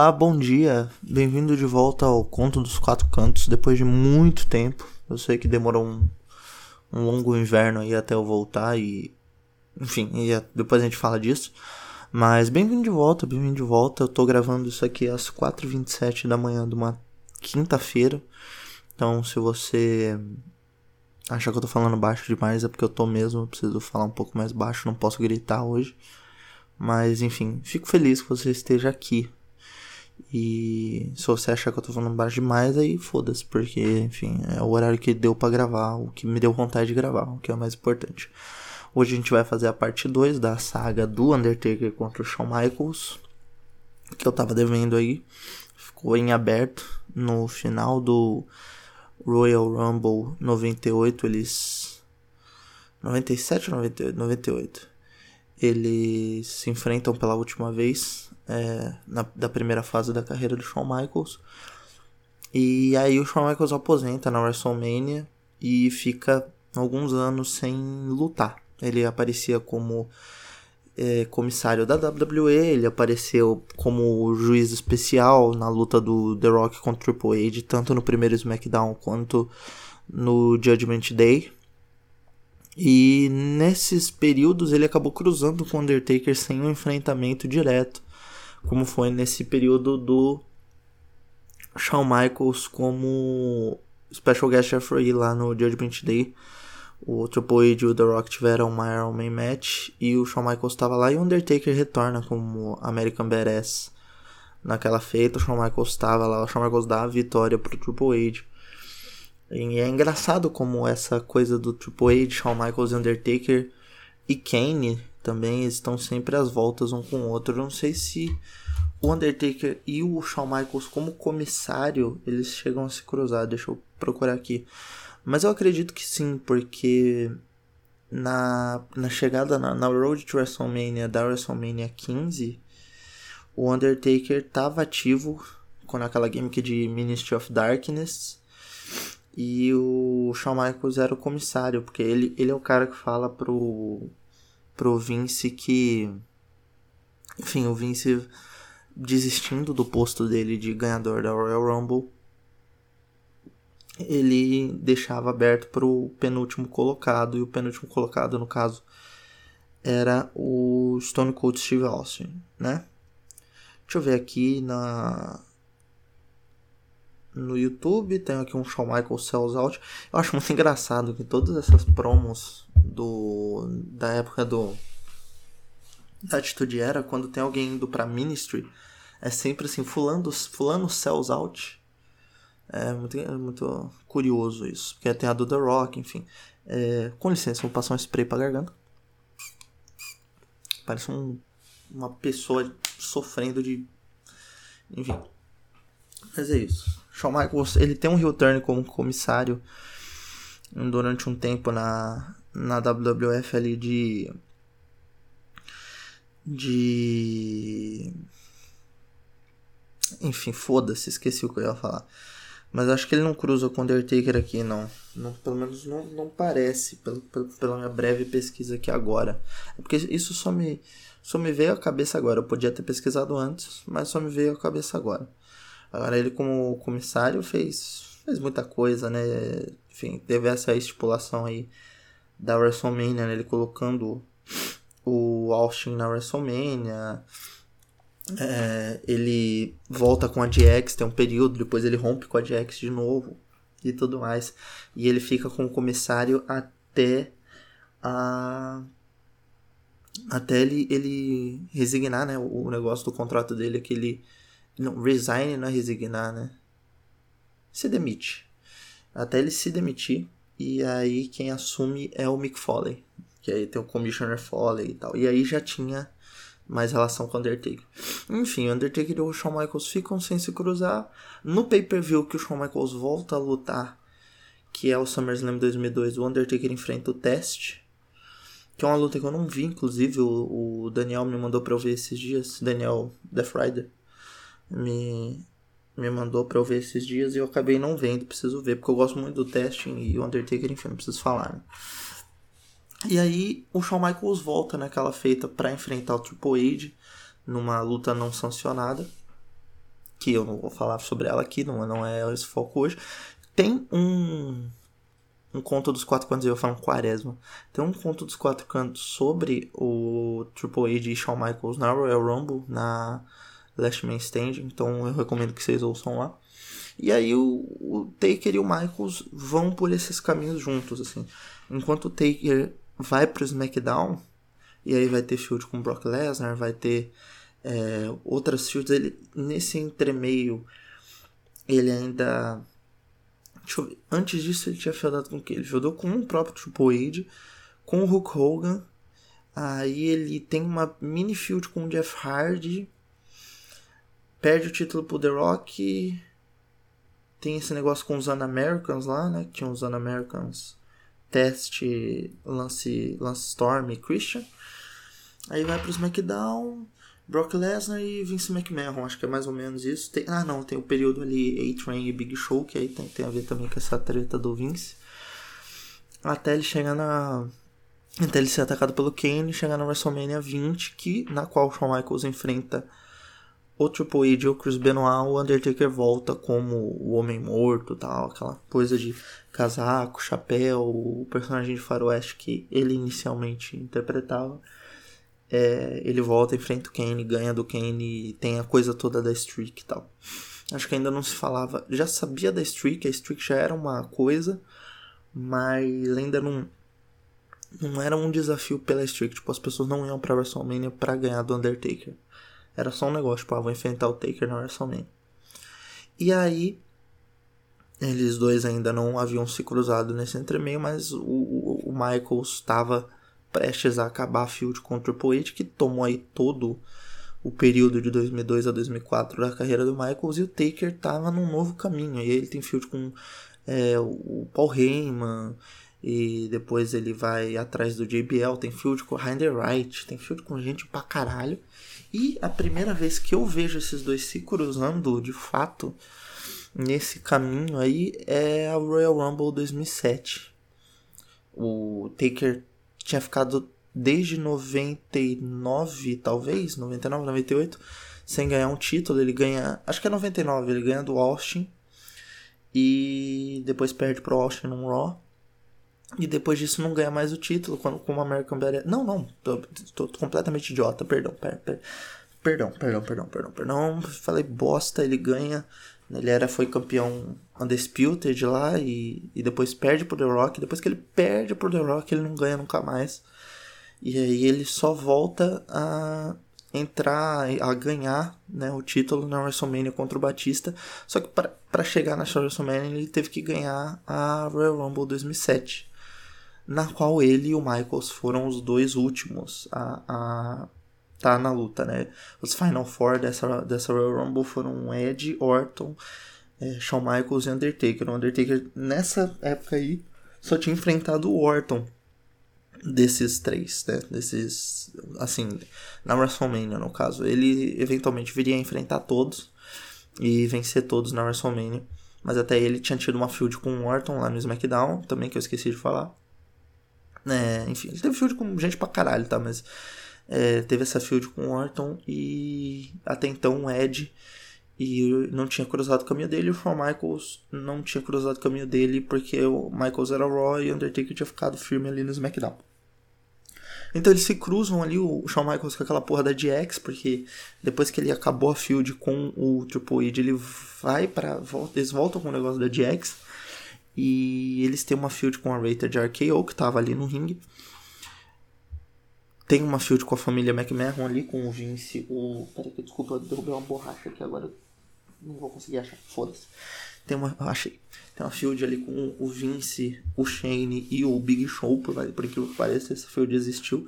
Olá, bom dia. Bem-vindo de volta ao Conto dos Quatro Cantos depois de muito tempo. Eu sei que demorou um, um longo inverno aí até eu voltar e. Enfim, e depois a gente fala disso. Mas bem-vindo de volta, bem-vindo de volta. Eu tô gravando isso aqui às 4h27 da manhã de uma quinta-feira. Então, se você achar que eu tô falando baixo demais, é porque eu tô mesmo. Eu preciso falar um pouco mais baixo, não posso gritar hoje. Mas, enfim, fico feliz que você esteja aqui e se você achar que eu tô falando baixo demais, aí foda-se, porque, enfim, é o horário que deu para gravar, o que me deu vontade de gravar, o que é o mais importante. Hoje a gente vai fazer a parte 2 da saga do Undertaker contra o Shawn Michaels, que eu tava devendo aí. Ficou em aberto no final do Royal Rumble 98, eles 97 ou 98? 98. Eles se enfrentam pela última vez é, na, da primeira fase da carreira do Shawn Michaels. E aí o Shawn Michaels aposenta na WrestleMania e fica alguns anos sem lutar. Ele aparecia como é, comissário da WWE, ele apareceu como juiz especial na luta do The Rock contra Triple H, tanto no primeiro SmackDown quanto no Judgment Day. E nesses períodos ele acabou cruzando com o Undertaker sem um enfrentamento direto como foi nesse período do Shawn Michaels como Special Guest Referee lá no Judgment Day. O Triple H e o The Rock tiveram uma Iron Man match e o Shawn Michaels estava lá e o Undertaker retorna como American Badass. Naquela feita, o Shawn Michaels estava lá, o Shawn Michaels dá a vitória pro Triple H. E é engraçado como essa coisa do Triple H, Shawn Michaels e Undertaker e Kane também estão sempre às voltas um com o outro. Eu não sei se o Undertaker e o Shawn Michaels como comissário, eles chegam a se cruzar. Deixa eu procurar aqui. Mas eu acredito que sim, porque na, na chegada na, na Road to WrestleMania da WrestleMania 15, o Undertaker estava ativo com aquela gimmick de Ministry of Darkness. E o Shawn Michaels era o comissário, porque ele, ele é o cara que fala pro, pro Vince que. Enfim, o Vince desistindo do posto dele de ganhador da Royal Rumble, ele deixava aberto pro penúltimo colocado, e o penúltimo colocado, no caso, era o Stone Cold Steve Austin, né? Deixa eu ver aqui na no YouTube, tem aqui um Shawn Michaels Sells Out. Eu acho muito engraçado que todas essas promos do da época do da Atitude Era, quando tem alguém indo pra Ministry, é sempre assim, fulano, fulano sells out. É muito, é muito curioso isso, porque tem a do The Rock, enfim. É, com licença, vou passar um spray pra garganta. Parece um, uma pessoa sofrendo de... Enfim. Mas é isso. Shawn Michaels, ele tem um heel turn como comissário durante um tempo na, na WWF ali de de enfim, foda-se, esqueci o que eu ia falar. Mas acho que ele não cruza com o Undertaker aqui, não. não pelo menos não, não parece, pelo, pelo, pela minha breve pesquisa aqui agora. É porque isso só me, só me veio à cabeça agora. Eu podia ter pesquisado antes, mas só me veio à cabeça agora. Agora ele como comissário fez, fez muita coisa, né? Enfim, teve essa estipulação aí da WrestleMania, né? ele colocando o Austin na WrestleMania. É, ele volta com a DX, tem um período, depois ele rompe com a DX de novo e tudo mais. E ele fica com o comissário até a. Até ele, ele resignar, né? O negócio do contrato dele é que ele não, resign não é resignar, né? Se demite. Até ele se demitir. E aí quem assume é o Mick Foley. Que aí tem o Commissioner Foley e tal. E aí já tinha mais relação com o Undertaker. Enfim, o Undertaker e o Shawn Michaels ficam sem se cruzar. No pay-per-view que o Shawn Michaels volta a lutar, que é o SummerSlam 2002, o Undertaker enfrenta o Test. Que é uma luta que eu não vi, inclusive o, o Daniel me mandou pra eu ver esses dias. Daniel Death Rider me, me mandou pra eu ver esses dias e eu acabei não vendo, preciso ver, porque eu gosto muito do testing e o Undertaker, enfim, não preciso falar, né? E aí o Shawn Michaels volta naquela feita para enfrentar o Triple H numa luta não sancionada. que eu não vou falar sobre ela aqui, não, não é esse foco hoje. Tem um um conto dos quatro cantos, eu falo quaresma. Tem um conto dos quatro cantos sobre o Triple H de Shawn Michaels na Royal Rumble, na Last Man Stand, então eu recomendo que vocês ouçam lá. E aí o, o Taker e o Michaels vão por esses caminhos juntos, assim. Enquanto o Taker vai pro SmackDown, e aí vai ter field com Brock Lesnar, vai ter é, outras fields, ele, nesse entremeio, ele ainda... Antes disso ele tinha feudado com quem? Ele feudou com o próprio Triple H, com o Hulk Hogan, aí ele tem uma mini field com o Jeff Hardy, perde o título pro The Rock tem esse negócio com os Un-Americans lá, né? Que os Un-Americans Test, Lance, Lance Storm e Christian. Aí vai pro SmackDown, Brock Lesnar e Vince McMahon, acho que é mais ou menos isso. Tem, ah, não, tem o período ali A-Train e Big Show, que aí tem, tem a ver também com essa treta do Vince. Até ele chegar na. Até ele ser atacado pelo Kane e chegar na WrestleMania 20, que, na qual Shawn Michaels enfrenta o Triple H ou Chris Benoit, o Undertaker volta como o Homem Morto tal, aquela coisa de casaco, chapéu, o personagem de faroeste que ele inicialmente interpretava. É, ele volta, enfrenta o Kane, ganha do Kane, tem a coisa toda da streak e tal. Acho que ainda não se falava, já sabia da streak, a streak já era uma coisa, mas ainda não não era um desafio pela streak, tipo, as pessoas não iam para WrestleMania para ganhar do Undertaker. Era só um negócio, tipo, ah, vou enfrentar o Taker na WrestleMania. E aí, eles dois ainda não haviam se cruzado nesse entremeio, mas o, o, o Michaels estava prestes a acabar a field contra o Triple H, que tomou aí todo o período de 2002 a 2004 da carreira do Michaels, e o Taker estava num novo caminho. E aí ele tem field com é, o Paul Heyman, e depois ele vai atrás do JBL, tem field com o Heinder Wright, tem field com gente pra caralho. E a primeira vez que eu vejo esses dois se cruzando de fato nesse caminho aí é a Royal Rumble 2007. O Taker tinha ficado desde 99, talvez, 99, 98, sem ganhar um título. Ele ganha, acho que é 99, ele ganha do Austin e depois perde pro Austin num Raw. E depois disso não ganha mais o título quando, com American Badass. Não, não, tô, tô, completamente idiota, perdão, per, per, perdão, perdão, perdão, perdão, perdão. Falei bosta, ele ganha. Ele era, foi campeão Undisputed lá e, e depois perde pro The Rock. Depois que ele perde pro The Rock, ele não ganha nunca mais. E aí ele só volta a entrar, a ganhar né, o título na WrestleMania contra o Batista. Só que para chegar na WrestleMania ele teve que ganhar a Royal Rumble 2007 na qual ele e o Michaels foram os dois últimos a, a tá na luta, né? Os Final Four dessa, dessa Royal Rumble foram Edge, Orton, é, Shawn Michaels e Undertaker. O Undertaker, nessa época aí, só tinha enfrentado o Orton desses três, né? Desses, assim, na WrestleMania, no caso. Ele eventualmente viria a enfrentar todos e vencer todos na WrestleMania. Mas até ele tinha tido uma feud com o Orton lá no SmackDown, também que eu esqueci de falar. É, enfim, ele teve field com gente pra caralho, tá? Mas é, teve essa field com o Orton e até então o Ed e não tinha cruzado o caminho dele e o Shawn Michaels não tinha cruzado o caminho dele porque o Michaels era Raw e o Undertaker tinha ficado firme ali no SmackDown. Então eles se cruzam ali, o Shawn Michaels com aquela porra da DX, porque depois que ele acabou a field com o Triple H, ele vai para Eles voltam com o negócio da DX e eles têm uma field com a Rated RKO, que tava ali no ringue. Tem uma field com a família McMahon ali, com o Vince, o... Peraí que desculpa, eu derrubei uma borracha aqui agora. Não vou conseguir achar, foda-se. Tem uma... Achei. Tem uma field ali com o Vince, o Shane e o Big Show, por, por que pareça, essa field existiu.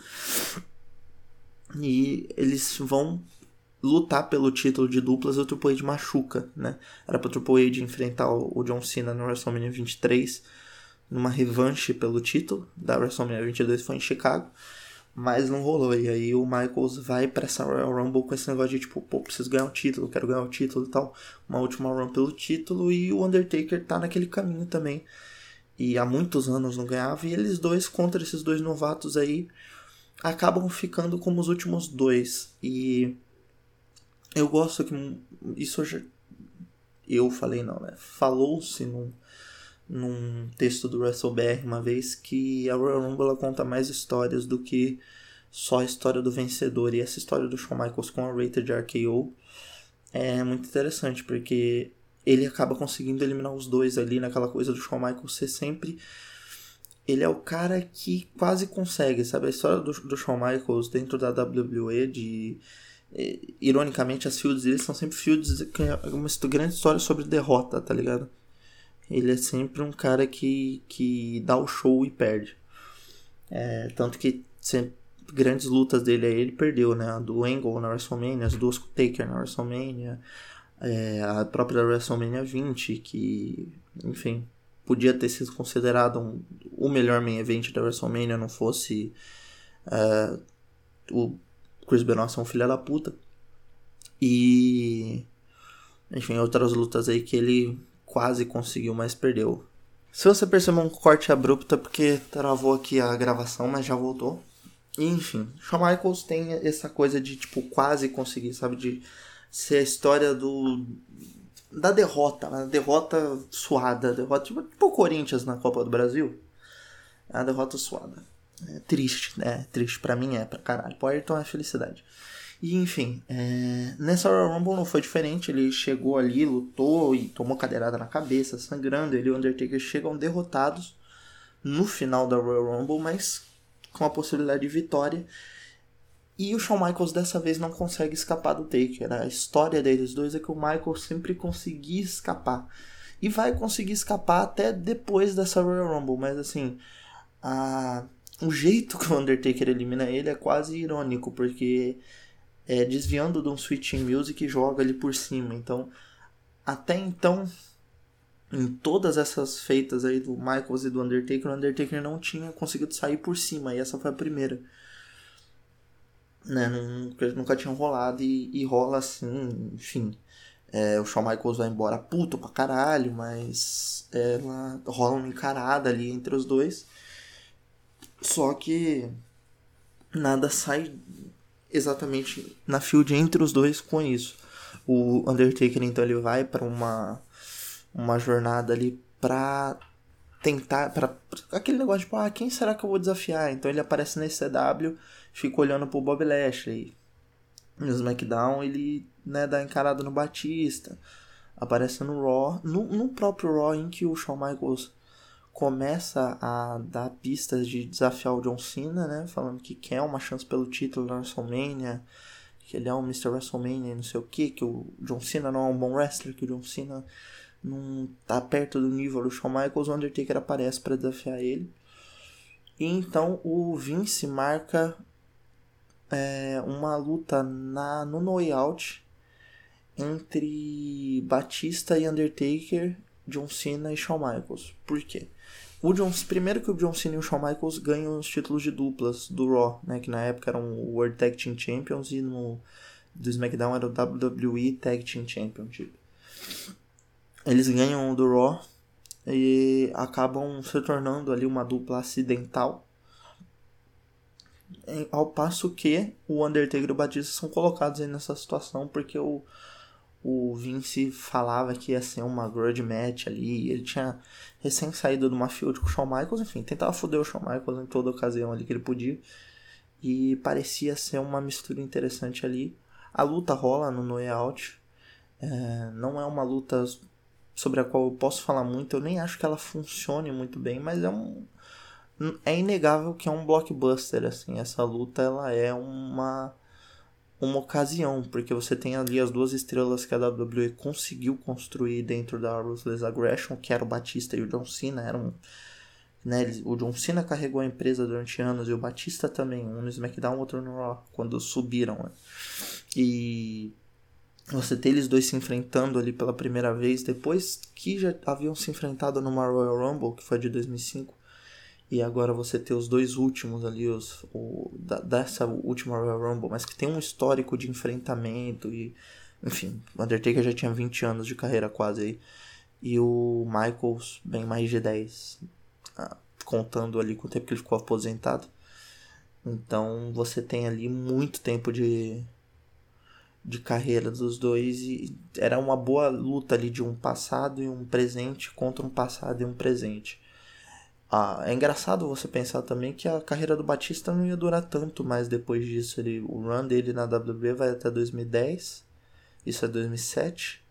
E eles vão lutar pelo título de duplas, o Triple H machuca, né? Era pro Triple H enfrentar o John Cena no WrestleMania 23, numa revanche pelo título da WrestleMania 22, foi em Chicago, mas não rolou. E aí o Michaels vai pra essa Royal Rumble com esse negócio de tipo, pô, preciso ganhar o título, quero ganhar o título e tal. Uma última run pelo título e o Undertaker tá naquele caminho também. E há muitos anos não ganhava, e eles dois contra esses dois novatos aí acabam ficando como os últimos dois. E eu gosto que isso já, eu falei não, né? Falou-se num, num texto do WrestleBR uma vez que a Royal Rumble conta mais histórias do que só a história do vencedor. E essa história do Shawn Michaels com a Rated RKO é muito interessante, porque ele acaba conseguindo eliminar os dois ali naquela coisa do Shawn Michaels ser sempre. Ele é o cara que quase consegue, sabe? A história do, do Shawn Michaels dentro da WWE de ironicamente, as fields dele são sempre fields que é uma grande história sobre derrota, tá ligado? Ele é sempre um cara que, que dá o show e perde. É, tanto que sempre, grandes lutas dele aí ele perdeu, né? A do Angle na WrestleMania, as duas com Taker na WrestleMania, é, a própria WrestleMania 20, que, enfim, podia ter sido considerado um, o melhor main event da WrestleMania, não fosse uh, o Chris Benoit é um filho da puta. E. Enfim, outras lutas aí que ele quase conseguiu, mas perdeu. Se você percebeu um corte abrupto é porque travou aqui a gravação, mas já voltou. E, enfim, Shawn Michaels tem essa coisa de, tipo, quase conseguir, sabe? De ser a história do. Da derrota, a derrota suada, a derrota tipo, tipo o Corinthians na Copa do Brasil. É a derrota suada. É triste, né? Triste para mim é pra caralho. Pro Ayrton é felicidade. E enfim, é... nessa Royal Rumble não foi diferente. Ele chegou ali, lutou e tomou cadeirada na cabeça, sangrando. Ele e o Undertaker chegam derrotados no final da Royal Rumble, mas com a possibilidade de vitória. E o Shawn Michaels dessa vez não consegue escapar do Taker. A história deles dois é que o Michaels sempre conseguia escapar. E vai conseguir escapar até depois dessa Royal Rumble, mas assim, a o jeito que o Undertaker elimina ele é quase irônico, porque é desviando de um switching music e joga ele por cima. Então, até então, em todas essas feitas aí do Michaels e do Undertaker, o Undertaker não tinha conseguido sair por cima, e essa foi a primeira. Né, nunca, nunca tinha rolado e, e rola assim, enfim. É, o Shawn Michaels vai embora puto pra caralho, mas ela rola uma encarada ali entre os dois. Só que nada sai exatamente na field entre os dois com isso. O Undertaker então ele vai para uma uma jornada ali pra tentar para aquele negócio de tipo, ah, quem será que eu vou desafiar? Então ele aparece na CW, fica olhando pro Bob Lashley. No SmackDown ele, né, dá encarada no Batista. Aparece no Raw, no, no próprio Raw em que o Shawn Michaels começa a dar pistas de desafiar o John Cena, né? Falando que quer uma chance pelo título na WrestleMania, que ele é um Mr. WrestleMania, não sei o que, que o John Cena não é um bom wrestler, que o John Cena não tá perto do nível do Shawn Michaels, o Undertaker aparece para desafiar ele. E então o Vince marca é, uma luta na, no No Way Out entre Batista e Undertaker, John Cena e Shawn Michaels. Por quê? O John, primeiro que o John Cena e o Shawn Michaels ganham os títulos de duplas do Raw, né, que na época eram o World Tag Team Champions e no do SmackDown era o WWE Tag Team Championship. Eles ganham do Raw e acabam se tornando ali uma dupla acidental. Ao passo que o Undertaker e o Batista são colocados aí nessa situação porque o o Vince falava que ia ser uma grudge match ali. Ele tinha recém saído de uma field com o Shawn Michaels, enfim, tentava foder o Shawn Michaels em toda ocasião ali que ele podia. E parecia ser uma mistura interessante ali. A luta rola no No Out. É, não é uma luta sobre a qual eu posso falar muito. Eu nem acho que ela funcione muito bem, mas é um. É inegável que é um blockbuster, assim. Essa luta, ela é uma uma ocasião, porque você tem ali as duas estrelas que a WWE conseguiu construir dentro da Ruthless Aggression, que era o Batista e o John Cena, eram né, o John Cena carregou a empresa durante anos e o Batista também, um no SmackDown, outro no Raw, quando subiram. Né? E você ter eles dois se enfrentando ali pela primeira vez, depois que já haviam se enfrentado numa Royal Rumble, que foi de 2005, e agora você ter os dois últimos ali, os, o, da, dessa última Royal Rumble, mas que tem um histórico de enfrentamento e. Enfim, o Undertaker já tinha 20 anos de carreira quase aí. E o Michaels, bem mais de 10. Ah, contando ali com o tempo que ele ficou aposentado. Então você tem ali muito tempo de, de carreira dos dois e era uma boa luta ali de um passado e um presente contra um passado e um presente. Ah, é engraçado você pensar também que a carreira do Batista não ia durar tanto mais depois disso. Ele, o run dele na WWE vai até 2010, isso é 2007,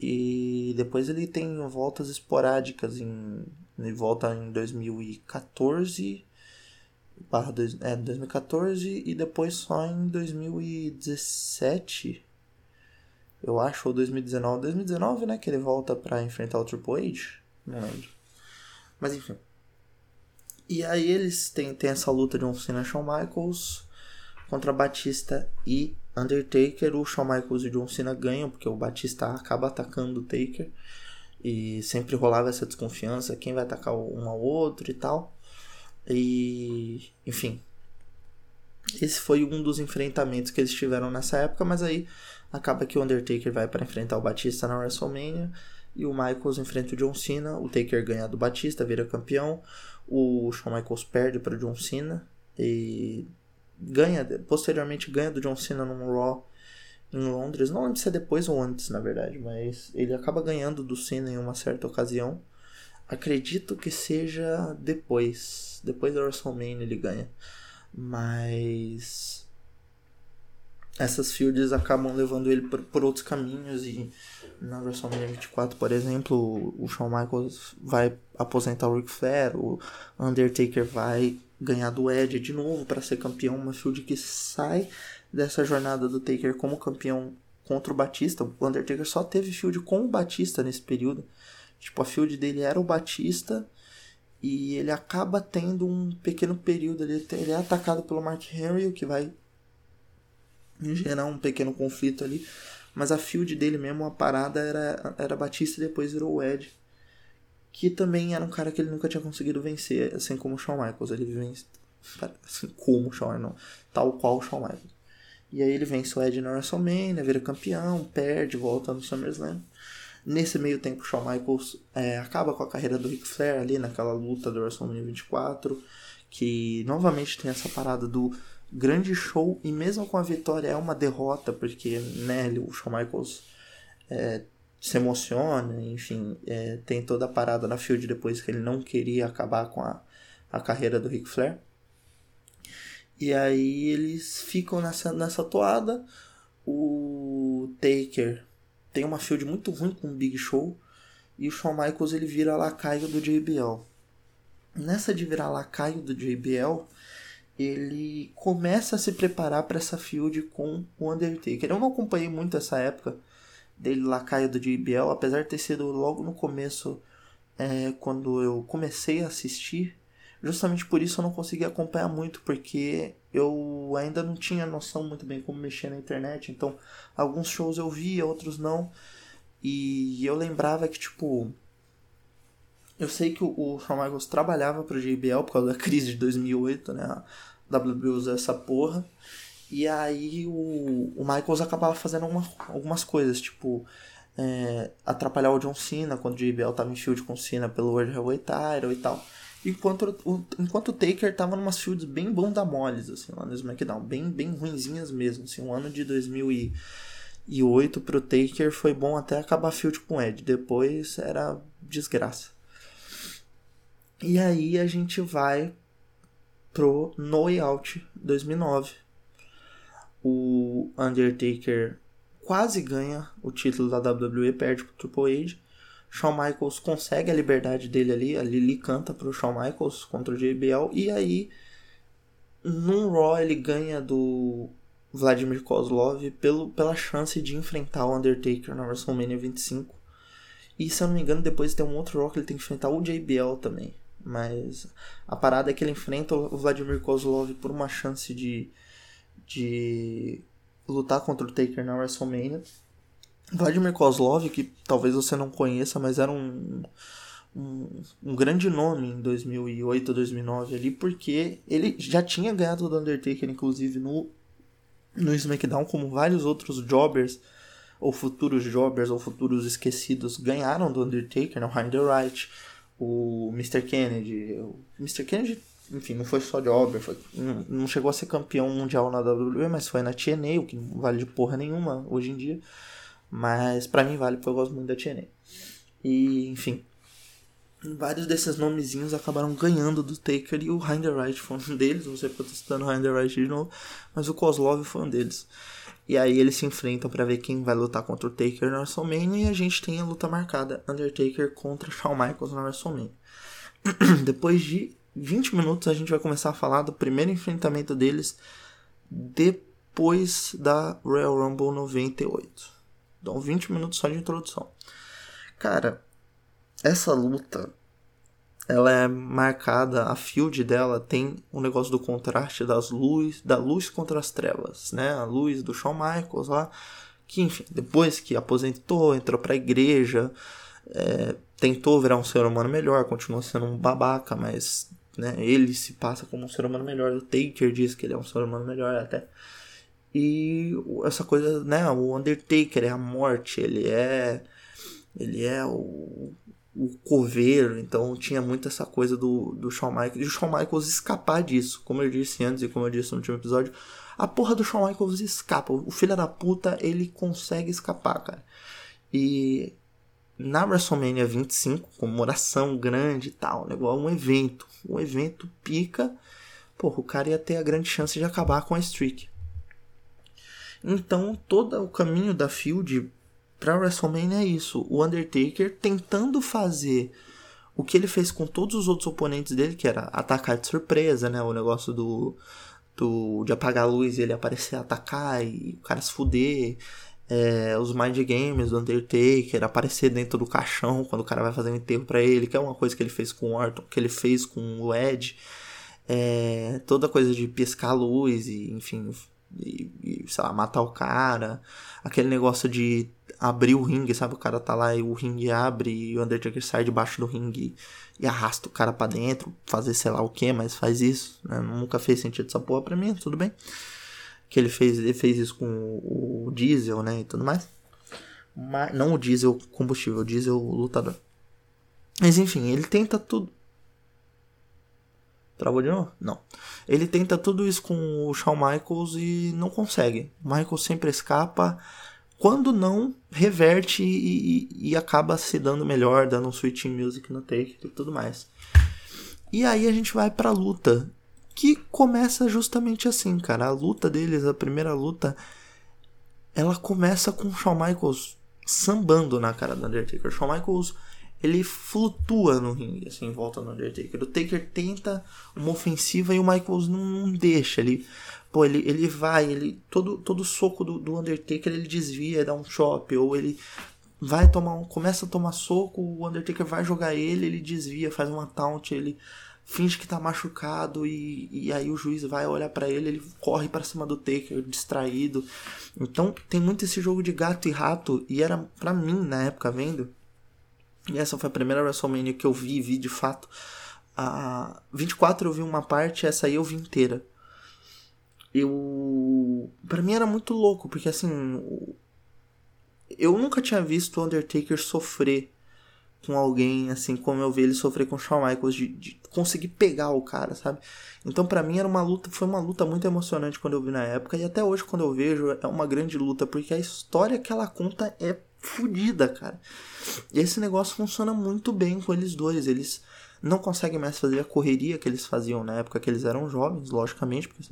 e depois ele tem voltas esporádicas em ele volta em 2014 barra dois, é, 2014 e depois só em 2017 eu acho ou 2019 2019 né que ele volta para enfrentar o Triple H? Não lembro. Mas enfim e aí eles têm, têm essa luta de um Cena Shawn Michaels contra Batista e Undertaker. O Shawn Michaels e John Cena ganham porque o Batista acaba atacando o Taker. E sempre rolava essa desconfiança quem vai atacar um ao outro e tal. E, enfim. Esse foi um dos enfrentamentos que eles tiveram nessa época, mas aí acaba que o Undertaker vai para enfrentar o Batista na WrestleMania e o Michaels enfrenta o John Cena. O Taker ganha do Batista, vira campeão. O Shawn Michaels perde para o John Cena e ganha, posteriormente ganha do John Cena num Raw em Londres. Não lembro se é depois ou antes, na verdade, mas ele acaba ganhando do Cena em uma certa ocasião. Acredito que seja depois. Depois da WrestleMania ele ganha. Mas. Essas fields acabam levando ele por, por outros caminhos. E na WrestleMania 24, por exemplo, o Shawn Michaels vai aposentar o Ric Flair. O Undertaker vai ganhar do Edge de novo para ser campeão. Uma field que sai dessa jornada do Taker como campeão contra o Batista. O Undertaker só teve field com o Batista nesse período. Tipo, a field dele era o Batista e ele acaba tendo um pequeno período ali. Ele é atacado pelo Mark Henry, o que vai gerar um pequeno conflito ali. Mas a field dele mesmo, a parada era, era Batista e depois virou o Ed. Que também era um cara que ele nunca tinha conseguido vencer, assim como o Shawn Michaels. Ele vence. Assim como o Shawn, não. Tal qual o Shawn Michaels. E aí ele vence o Ed na WrestleMania, vira campeão, perde, volta no SummerSlam. Nesse meio tempo, Shawn Michaels é, acaba com a carreira do Ric Flair ali naquela luta do WrestleMania 24, que novamente tem essa parada do grande show e mesmo com a vitória é uma derrota, porque né, o Shawn Michaels é, se emociona, enfim, é, tem toda a parada na field depois que ele não queria acabar com a, a carreira do Ric Flair. E aí eles ficam nessa, nessa toada. O Taker tem uma field muito ruim com o Big Show e o Shawn Michaels ele vira lacaio do JBL. Nessa de virar lacaio do JBL, ele começa a se preparar para essa field com o Undertaker. Eu não acompanhei muito essa época dele lacaio do JBL, apesar de ter sido logo no começo, é, quando eu comecei a assistir. Justamente por isso eu não consegui acompanhar muito, porque eu ainda não tinha noção muito bem como mexer na internet. Então, alguns shows eu via, outros não. E eu lembrava que, tipo. Eu sei que o, o Shawn Michaels trabalhava pro JBL por causa da crise de 2008, né? A WWE usou essa porra. E aí o, o Michaels acabava fazendo uma, algumas coisas, tipo. É, atrapalhar o John Cena quando o JBL tava em field com o Cena pelo World Heavyweight Title e tal. Enquanto o, enquanto o Taker tava numas fields bem bunda moles, assim, lá no SmackDown. Bem, bem ruinzinhas mesmo, assim. Um ano de 2008 pro Taker foi bom até acabar field com o Ed. Depois era desgraça. E aí a gente vai pro No Way Out 2009. O Undertaker quase ganha o título da WWE, perde pro Triple H. Shawn Michaels consegue a liberdade dele ali, a Lily canta pro Shawn Michaels contra o JBL, e aí num Raw ele ganha do Vladimir Kozlov pelo, pela chance de enfrentar o Undertaker na WrestleMania 25. E se eu não me engano, depois tem um outro Raw que ele tem que enfrentar o JBL também. Mas a parada é que ele enfrenta o Vladimir Kozlov por uma chance de, de lutar contra o Taker na WrestleMania. Vladimir Kozlov, que talvez você não conheça, mas era um, um, um, grande nome em 2008, 2009 ali, porque ele já tinha ganhado do Undertaker, inclusive, no, no SmackDown, como vários outros jobbers, ou futuros jobbers, ou futuros esquecidos, ganharam do Undertaker, né? o Hinder Wright, o Mr. Kennedy. O Mr. Kennedy enfim, não foi só jobber, foi, não, não chegou a ser campeão mundial na WWE, mas foi na TNA, o que não vale de porra nenhuma hoje em dia. Mas para mim vale, porque eu gosto muito da TNA. E, enfim, vários desses nomezinhos acabaram ganhando do Taker e o Hinderreich foi um deles. Tô citando o Hinderreich de novo, mas o Kozlov foi um deles. E aí eles se enfrentam para ver quem vai lutar contra o Taker na WrestleMania e a gente tem a luta marcada Undertaker contra Shawn Michaels na WrestleMania. Depois de 20 minutos a gente vai começar a falar do primeiro enfrentamento deles depois da Royal Rumble 98. Então 20 minutos só de introdução. Cara, essa luta ela é marcada, a field dela tem o um negócio do contraste das luzes, da luz contra as trevas, né? A luz do Shawn Michaels lá, que enfim, depois que aposentou, entrou pra igreja, é, tentou virar um ser humano melhor, continua sendo um babaca, mas né, ele se passa como um ser humano melhor. O Taker diz que ele é um ser humano melhor até. E essa coisa, né, o Undertaker é a morte, ele é ele é o, o coveiro, então tinha muito essa coisa do, do Shawn Michaels, e o Shawn Michaels escapar disso, como eu disse antes e como eu disse no último episódio, a porra do Shawn Michaels escapa, o filho da puta, ele consegue escapar, cara. E na WrestleMania 25, comemoração grande e tal, negócio, um evento, um evento pica, porra, o cara ia ter a grande chance de acabar com a streak. Então, todo o caminho da Field pra WrestleMania é isso. O Undertaker tentando fazer o que ele fez com todos os outros oponentes dele, que era atacar de surpresa, né? O negócio do, do de apagar a luz e ele aparecer atacar e o cara se fuder. É, os mind games do Undertaker, aparecer dentro do caixão quando o cara vai fazer um enterro para ele, que é uma coisa que ele fez com o Orton, que ele fez com o Edge. É, toda coisa de piscar a luz e, enfim, e, e, sei lá, matar o cara. Aquele negócio de abrir o ringue, sabe? O cara tá lá e o ringue abre e o Undertaker sai debaixo do ringue e arrasta o cara para dentro, fazer sei lá o que, mas faz isso. Né? Nunca fez sentido essa porra pra mim, tudo bem. Que ele fez, ele fez isso com o, diesel, né? E tudo mais. Mas, não o diesel combustível, o diesel lutador. Mas enfim, ele tenta tudo. Travou de novo? Não. Ele tenta tudo isso com o Shawn Michaels e não consegue. O Michaels sempre escapa. Quando não, reverte e, e, e acaba se dando melhor, dando um switching music no take e tudo mais. E aí a gente vai pra luta. Que começa justamente assim, cara. A luta deles, a primeira luta, ela começa com o Shawn Michaels sambando na cara do Undertaker. O Shawn Michaels ele flutua no ringue, assim, em volta do Undertaker. O Taker tenta uma ofensiva e o Michaels não, não deixa. Ele, pô, ele, ele vai, ele todo, todo soco do, do Undertaker ele desvia, dá um chop, ou ele vai tomar um, começa a tomar soco, o Undertaker vai jogar ele, ele desvia, faz uma taunt, ele finge que tá machucado e, e aí o juiz vai olhar para ele, ele corre para cima do Taker distraído. Então tem muito esse jogo de gato e rato e era para mim na época vendo e essa foi a primeira WrestleMania que eu vi, vi de fato. A 24 eu vi uma parte, essa aí eu vi inteira. Eu. Pra mim era muito louco, porque assim. Eu nunca tinha visto o Undertaker sofrer com alguém, assim, como eu vi ele sofrer com o Shawn Michaels, de, de conseguir pegar o cara, sabe? Então, para mim, era uma luta, foi uma luta muito emocionante quando eu vi na época, e até hoje, quando eu vejo, é uma grande luta, porque a história que ela conta é fodida, cara. E esse negócio funciona muito bem com eles dois. Eles não conseguem mais fazer a correria que eles faziam na época que eles eram jovens, logicamente, porque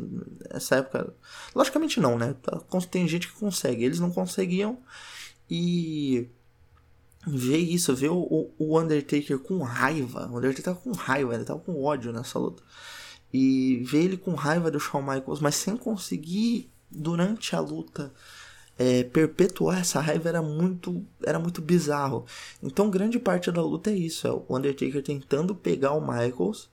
essa época. Logicamente não, né? Tem gente que consegue, eles não conseguiam. E ver isso, ver o, Undertaker com raiva. O Undertaker tava com raiva, ele tava com ódio nessa luta. E ver ele com raiva do Shawn Michaels, mas sem conseguir, durante a luta, é, perpetuar essa raiva era muito, era muito bizarro. Então, grande parte da luta é isso: é o Undertaker tentando pegar o Michaels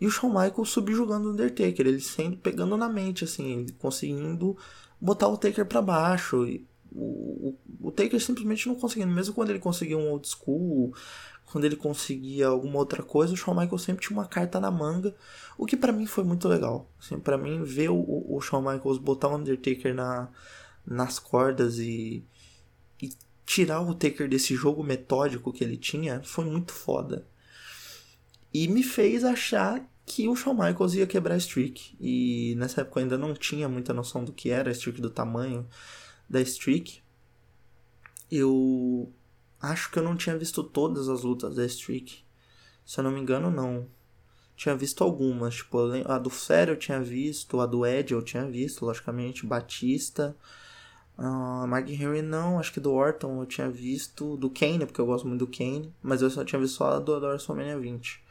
e o Shawn Michaels subjugando o Undertaker, ele sendo pegando na mente, assim, conseguindo botar o Taker para baixo. E o, o, o Taker simplesmente não conseguindo, mesmo quando ele conseguia um old school, quando ele conseguia alguma outra coisa, o Shawn Michaels sempre tinha uma carta na manga, o que para mim foi muito legal. Assim, para mim, ver o, o Shawn Michaels botar o Undertaker na nas cordas e, e tirar o Taker desse jogo metódico que ele tinha foi muito foda. E me fez achar que o Shawn Michaels ia quebrar a streak. E nessa época eu ainda não tinha muita noção do que era a streak, do tamanho da streak. Eu acho que eu não tinha visto todas as lutas da streak. Se eu não me engano, não. Tinha visto algumas, tipo, a do Flair eu tinha visto, a do Edge eu tinha visto, logicamente, Batista. Uh, Henry não, acho que do Orton eu tinha visto, do Kane, porque eu gosto muito do Kane, mas eu só tinha visto só a do, do WrestleMania 20.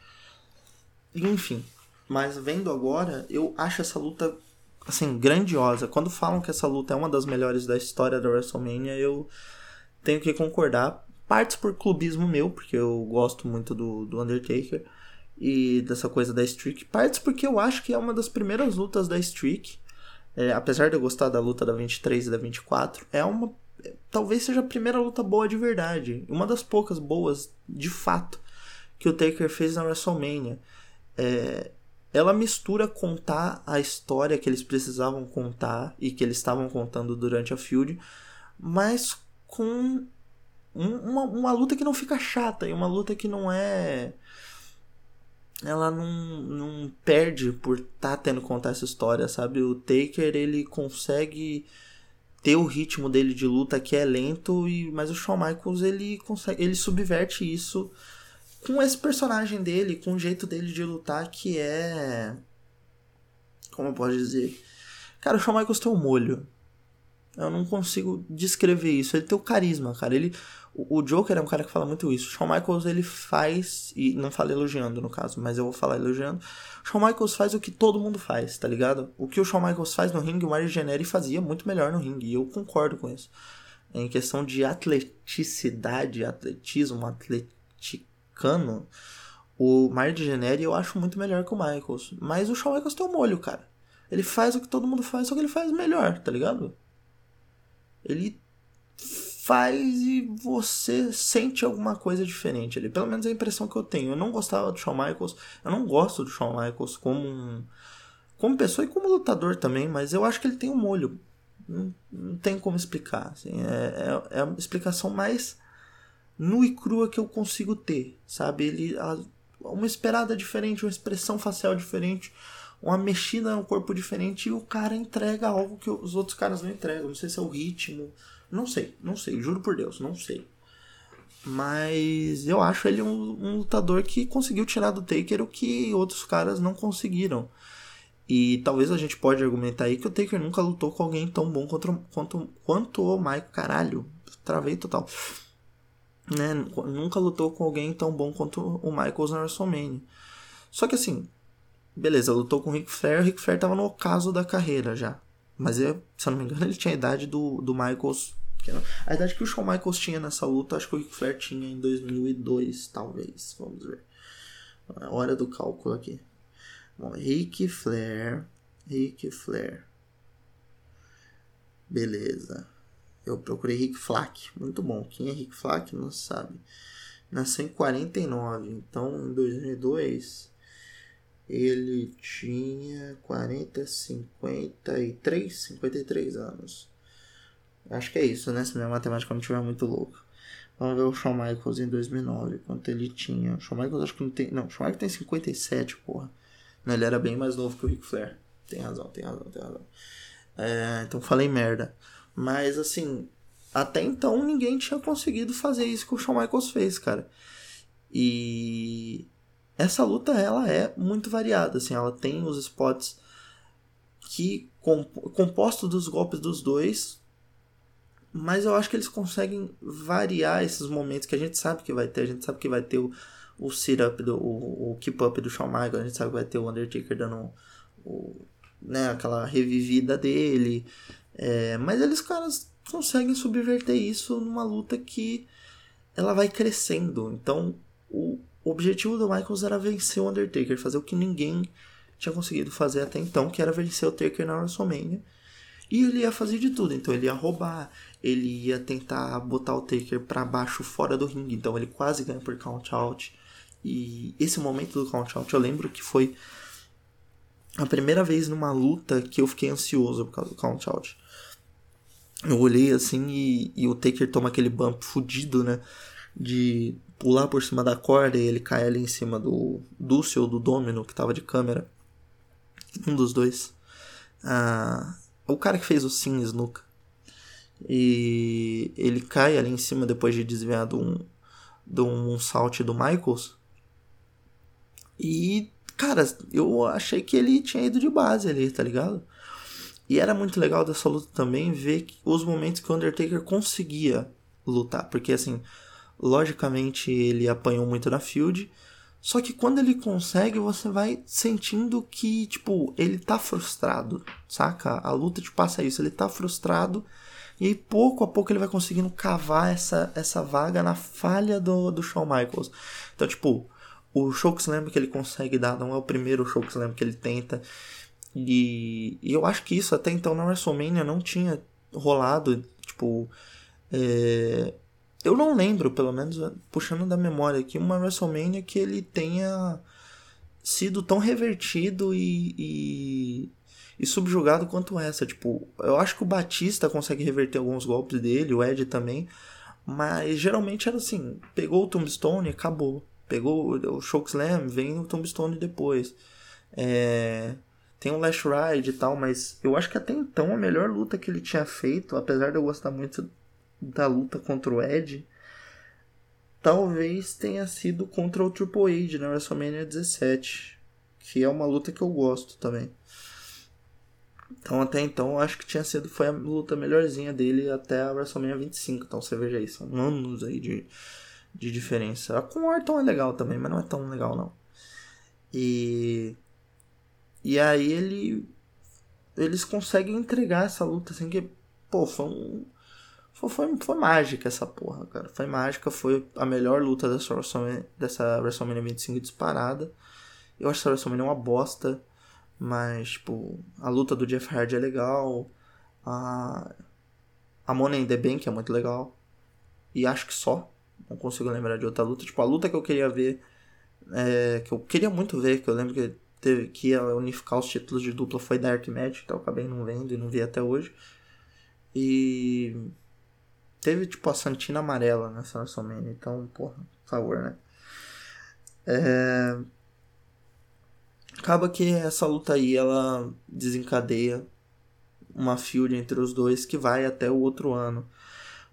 Enfim, mas vendo agora, eu acho essa luta assim grandiosa. Quando falam que essa luta é uma das melhores da história da WrestleMania, eu tenho que concordar. Partes por clubismo meu, porque eu gosto muito do, do Undertaker e dessa coisa da streak. Partes porque eu acho que é uma das primeiras lutas da streak. É, apesar de eu gostar da luta da 23 e da 24, é uma. Talvez seja a primeira luta boa de verdade. Uma das poucas boas, de fato, que o Taker fez na WrestleMania. É, ela mistura contar a história que eles precisavam contar e que eles estavam contando durante a feud, mas com uma, uma luta que não fica chata e uma luta que não é ela não, não perde por estar tá tendo que contar essa história, sabe? O Taker ele consegue ter o ritmo dele de luta que é lento e mas o Shawn Michaels ele consegue ele subverte isso com esse personagem dele, com o jeito dele de lutar que é. Como eu posso dizer? Cara, o Shawn Michaels tem um molho. Eu não consigo descrever isso. Ele tem o carisma, cara. Ele, o, Joker é um cara que fala muito isso. O Shawn Michaels ele faz, e não falo elogiando no caso, mas eu vou falar elogiando. O Shawn Michaels faz o que todo mundo faz, tá ligado? O que o Shawn Michaels faz no ringue, o Mario Generi fazia muito melhor no ringue. E eu concordo com isso. Em questão de atleticidade, atletismo, atletic americano, o Mario Generi eu acho muito melhor que o Michaels. Mas o Shawn Michaels tem um molho, cara. Ele faz o que todo mundo faz, só que ele faz melhor, tá ligado? Ele faz e você sente alguma coisa diferente ali. Pelo menos é a impressão que eu tenho. Eu não gostava do Shawn Michaels. Eu não gosto do Shawn Michaels como um, como pessoa e como lutador também, mas eu acho que ele tem um molho. Não, não tem como explicar. Assim, é, é, é a explicação mais nua e crua que eu consigo ter, sabe? Ele uma esperada diferente, uma expressão facial diferente, uma mexida no corpo diferente e o cara entrega algo que os outros caras não entregam. Não sei se é o ritmo, não sei, não sei, juro por Deus, não sei. Mas eu acho ele um, um lutador que conseguiu tirar do Taker o que outros caras não conseguiram. E talvez a gente pode argumentar aí que o Taker nunca lutou com alguém tão bom quanto, quanto, quanto o Mike. Caralho, travei total né, nunca lutou com alguém tão bom quanto o Michaels na WrestleMania. Só que assim, beleza, lutou com o Ric Flair, o Ric Flair tava no ocaso da carreira já. Mas eu, se eu não me engano, ele tinha a idade do, do Michaels. A idade que o Shawn Michaels tinha nessa luta, acho que o Ric Flair tinha em 2002, talvez. Vamos ver. A hora do cálculo aqui. Bom, Ric Flair. Ric Flair. Beleza. Eu procurei Rick Flack, muito bom. Quem é Rick Flack não sabe. Nasceu em 49, então em 2002 ele tinha 40, 53, 53 anos. Acho que é isso, né? Se minha matemática não estiver muito louca. Vamos ver o Shawn Michaels em 2009, quanto ele tinha. O Shawn Michaels acho que não tem. Não, o Shawn Michaels tem 57, porra. Não, ele era bem mais novo que o Ric Flair. Tem razão, tem razão, tem razão. É, então falei merda. Mas assim, até então ninguém tinha conseguido fazer isso que o Shawn Michaels fez, cara. E essa luta ela é muito variada, assim, ela tem os spots que composto dos golpes dos dois, mas eu acho que eles conseguem variar esses momentos que a gente sabe que vai ter, a gente sabe que vai ter o, o sit-up, o, o keep-up do Shawn Michaels, a gente sabe que vai ter o Undertaker dando o, né, aquela revivida dele, é, mas eles, caras, conseguem subverter isso numa luta que ela vai crescendo. Então, o objetivo do Michaels era vencer o Undertaker, fazer o que ninguém tinha conseguido fazer até então, que era vencer o Taker na WrestleMania. E ele ia fazer de tudo, então ele ia roubar, ele ia tentar botar o Taker para baixo fora do ringue, então ele quase ganha por count out. E esse momento do count out eu lembro que foi a primeira vez numa luta que eu fiquei ansioso por causa do count out eu olhei assim e, e o Taker toma aquele bump fudido, né? De pular por cima da corda e ele cai ali em cima do Dulce ou do Domino, que tava de câmera. Um dos dois. Ah, o cara que fez o Sim Snuka. E ele cai ali em cima depois de desviar de um, de um salt do Michaels. E, cara, eu achei que ele tinha ido de base ali, tá ligado? E era muito legal dessa luta também ver os momentos que o Undertaker conseguia lutar. Porque, assim, logicamente ele apanhou muito na field. Só que quando ele consegue, você vai sentindo que, tipo, ele tá frustrado, saca? A luta te passa isso, ele tá frustrado. E aí, pouco a pouco, ele vai conseguindo cavar essa, essa vaga na falha do, do Shawn Michaels. Então, tipo, o chokeslam que ele consegue dar não é o primeiro chokeslam que ele tenta. E, e, eu acho que isso até então na WrestleMania não tinha rolado. Tipo, é, eu não lembro, pelo menos puxando da memória aqui, uma WrestleMania que ele tenha sido tão revertido e, e, e, subjugado quanto essa. Tipo, eu acho que o Batista consegue reverter alguns golpes dele, o Ed também, mas geralmente era assim: pegou o Tombstone e acabou. Pegou o Chokeslam, vem o Tombstone depois. É, tem o Lash Ride e tal, mas eu acho que até então a melhor luta que ele tinha feito, apesar de eu gostar muito da luta contra o Ed, talvez tenha sido contra o Triple H na WrestleMania 17, que é uma luta que eu gosto também. Então até então acho que tinha sido foi a luta melhorzinha dele até a WrestleMania 25, então você veja aí, são anos aí de, de diferença. A com Orton é legal também, mas não é tão legal não. E e aí ele eles conseguem entregar essa luta assim que pô, foi um foi, foi, foi, mágica essa porra, cara. Foi mágica, foi a melhor luta dessa WrestleMania, dessa WrestleMania 25 disparada. Eu acho essa WrestleMania uma bosta, mas, tipo, a luta do Jeff Hardy é legal. A, a Money in the Bank é muito legal. E acho que só. Não consigo lembrar de outra luta. Tipo, a luta que eu queria ver, é, que eu queria muito ver, que eu lembro que teve que ia unificar os títulos de dupla foi Dark Match, que eu acabei não vendo e não vi até hoje. E Teve, tipo, a Santina amarela nessa WrestleMania. Então, porra, por favor, né? É... Acaba que essa luta aí, ela desencadeia uma feud entre os dois que vai até o outro ano.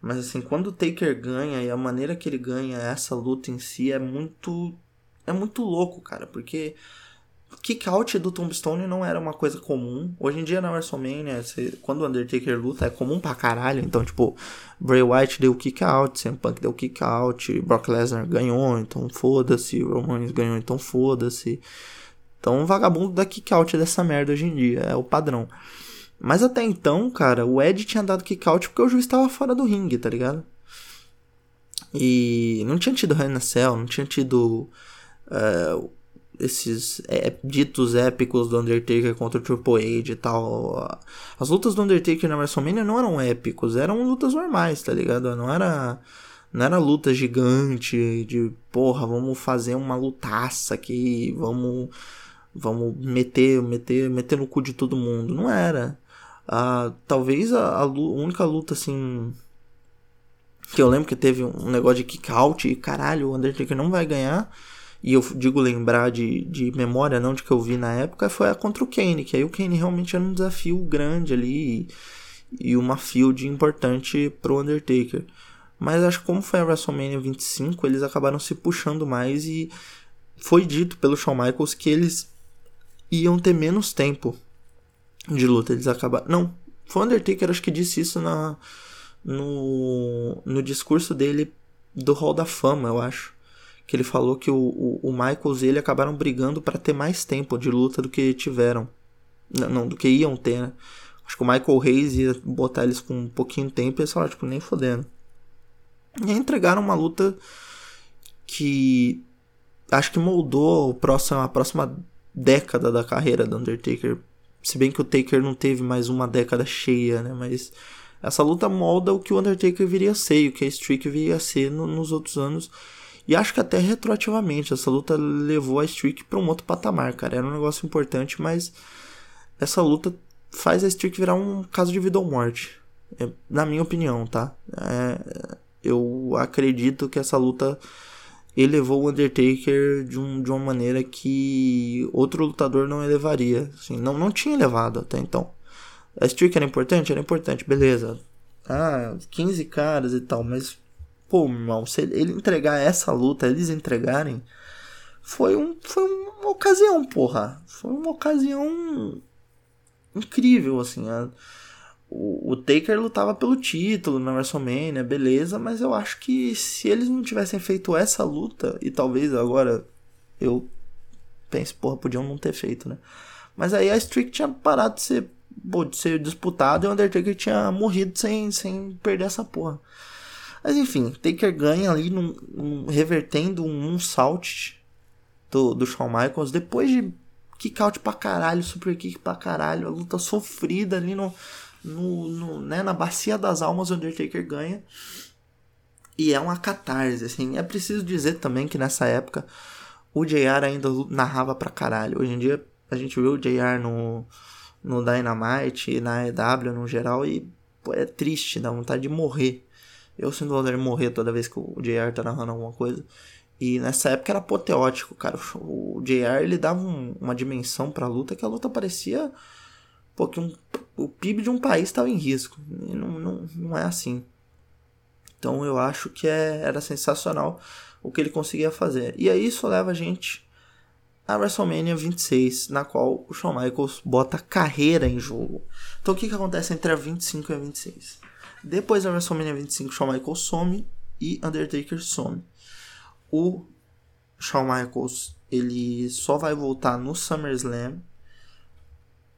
Mas assim, quando o Taker ganha e a maneira que ele ganha essa luta em si é muito é muito louco, cara, porque kick-out do Tombstone não era uma coisa comum. Hoje em dia na WrestleMania, você, quando o Undertaker luta, é comum pra caralho. Então, tipo, Bray Wyatt deu kick-out, CM Punk deu kick-out, Brock Lesnar ganhou, então foda-se, Roman ganhou, então foda-se. Então, o vagabundo dá kick-out dessa merda hoje em dia, é o padrão. Mas até então, cara, o Ed tinha dado kick-out porque o juiz estava fora do ringue, tá ligado? E não tinha tido Hell Cell, não tinha tido... Uh, esses é, ditos épicos do Undertaker contra o Triple H e tal. As lutas do Undertaker na WrestleMania não eram épicos, eram lutas normais, tá ligado? Não era não era luta gigante de, porra, vamos fazer uma lutaça aqui, vamos vamos meter, meter, meter no cu de todo mundo. Não era. Ah, talvez a, a, única luta assim que eu lembro que teve um negócio de kick out e caralho, o Undertaker não vai ganhar e eu digo lembrar de, de memória, não de que eu vi na época, foi a contra o Kane, que aí o Kane realmente era um desafio grande ali e, e uma field importante pro Undertaker. Mas acho que como foi a WrestleMania 25, eles acabaram se puxando mais e foi dito pelo Shawn Michaels que eles iam ter menos tempo de luta. Eles acabaram. Não, foi o Undertaker, acho que disse isso na, no, no discurso dele do Hall da Fama, eu acho que ele falou que o, o, o Michaels e ele acabaram brigando para ter mais tempo de luta do que tiveram. Não, não, do que iam ter, né? Acho que o Michael Hayes ia botar eles com um pouquinho de tempo e eles falaram, tipo, nem fodendo. E aí entregaram uma luta que acho que moldou o próximo, a próxima década da carreira do Undertaker. Se bem que o Taker não teve mais uma década cheia, né? Mas essa luta molda o que o Undertaker viria a ser o que a Streak viria a ser no, nos outros anos. E acho que até retroativamente essa luta levou a Streak para um outro patamar, cara. Era um negócio importante, mas essa luta faz a Streak virar um caso de vida ou morte. É, na minha opinião, tá? É, eu acredito que essa luta elevou o Undertaker de, um, de uma maneira que outro lutador não elevaria. Assim, não, não tinha elevado até então. A streak era importante? Era importante, beleza. Ah, 15 caras e tal, mas, pô, irmão, se ele entregar essa luta, eles entregarem, foi, um, foi uma ocasião, porra. Foi uma ocasião incrível, assim. A, o, o Taker lutava pelo título na WrestleMania, beleza, mas eu acho que se eles não tivessem feito essa luta, e talvez agora eu pense, porra, podiam não ter feito, né? Mas aí a streak tinha parado de ser, de ser disputado e o Undertaker tinha morrido sem, sem perder essa porra. Mas enfim, Taker ganha ali num, num, revertendo um salt do, do Shawn Michaels depois de kick out pra caralho, super kick pra caralho, a luta sofrida ali no, no, no, né, na bacia das almas, o Undertaker ganha. E é uma catarse, assim. É preciso dizer também que nessa época o JR ainda narrava pra caralho. Hoje em dia a gente viu o JR no, no Dynamite na EW no geral e pô, é triste, dá vontade de morrer. Eu sinto vontade de morrer toda vez que o JR tá narrando alguma coisa. E nessa época era apoteótico, cara. O JR ele dava um, uma dimensão pra luta que a luta parecia porque um, o PIB de um país estava em risco. E não, não, não é assim. Então eu acho que é, era sensacional o que ele conseguia fazer. E aí isso leva a gente a WrestleMania 26, na qual o Shawn Michaels bota carreira em jogo. Então o que, que acontece entre a 25 e a 26? Depois da WrestleMania 25, Shawn Michaels some e Undertaker some. O Shawn Michaels ele só vai voltar no SummerSlam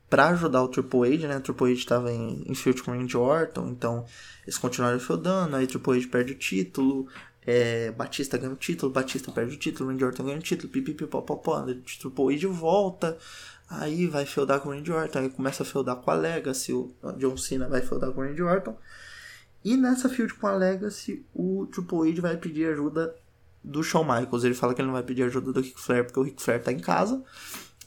para ajudar o Triple H, né? O Triple H estava em, em field com o Randy Orton, então eles continuaram feudando, aí o Triple H perde o título, é, Batista ganha o título, Batista perde o título, Randy Orton ganha o título, pipipipopopó, Triple H volta, aí vai feudar com o Randy Orton, aí começa a feudar com a Legacy, o John Cena vai feudar com o Randy Orton, e nessa field com a Legacy, o Triple H vai pedir ajuda do Shawn Michaels, ele fala que ele não vai pedir ajuda do Ric Flair, porque o Ric Flair tá em casa,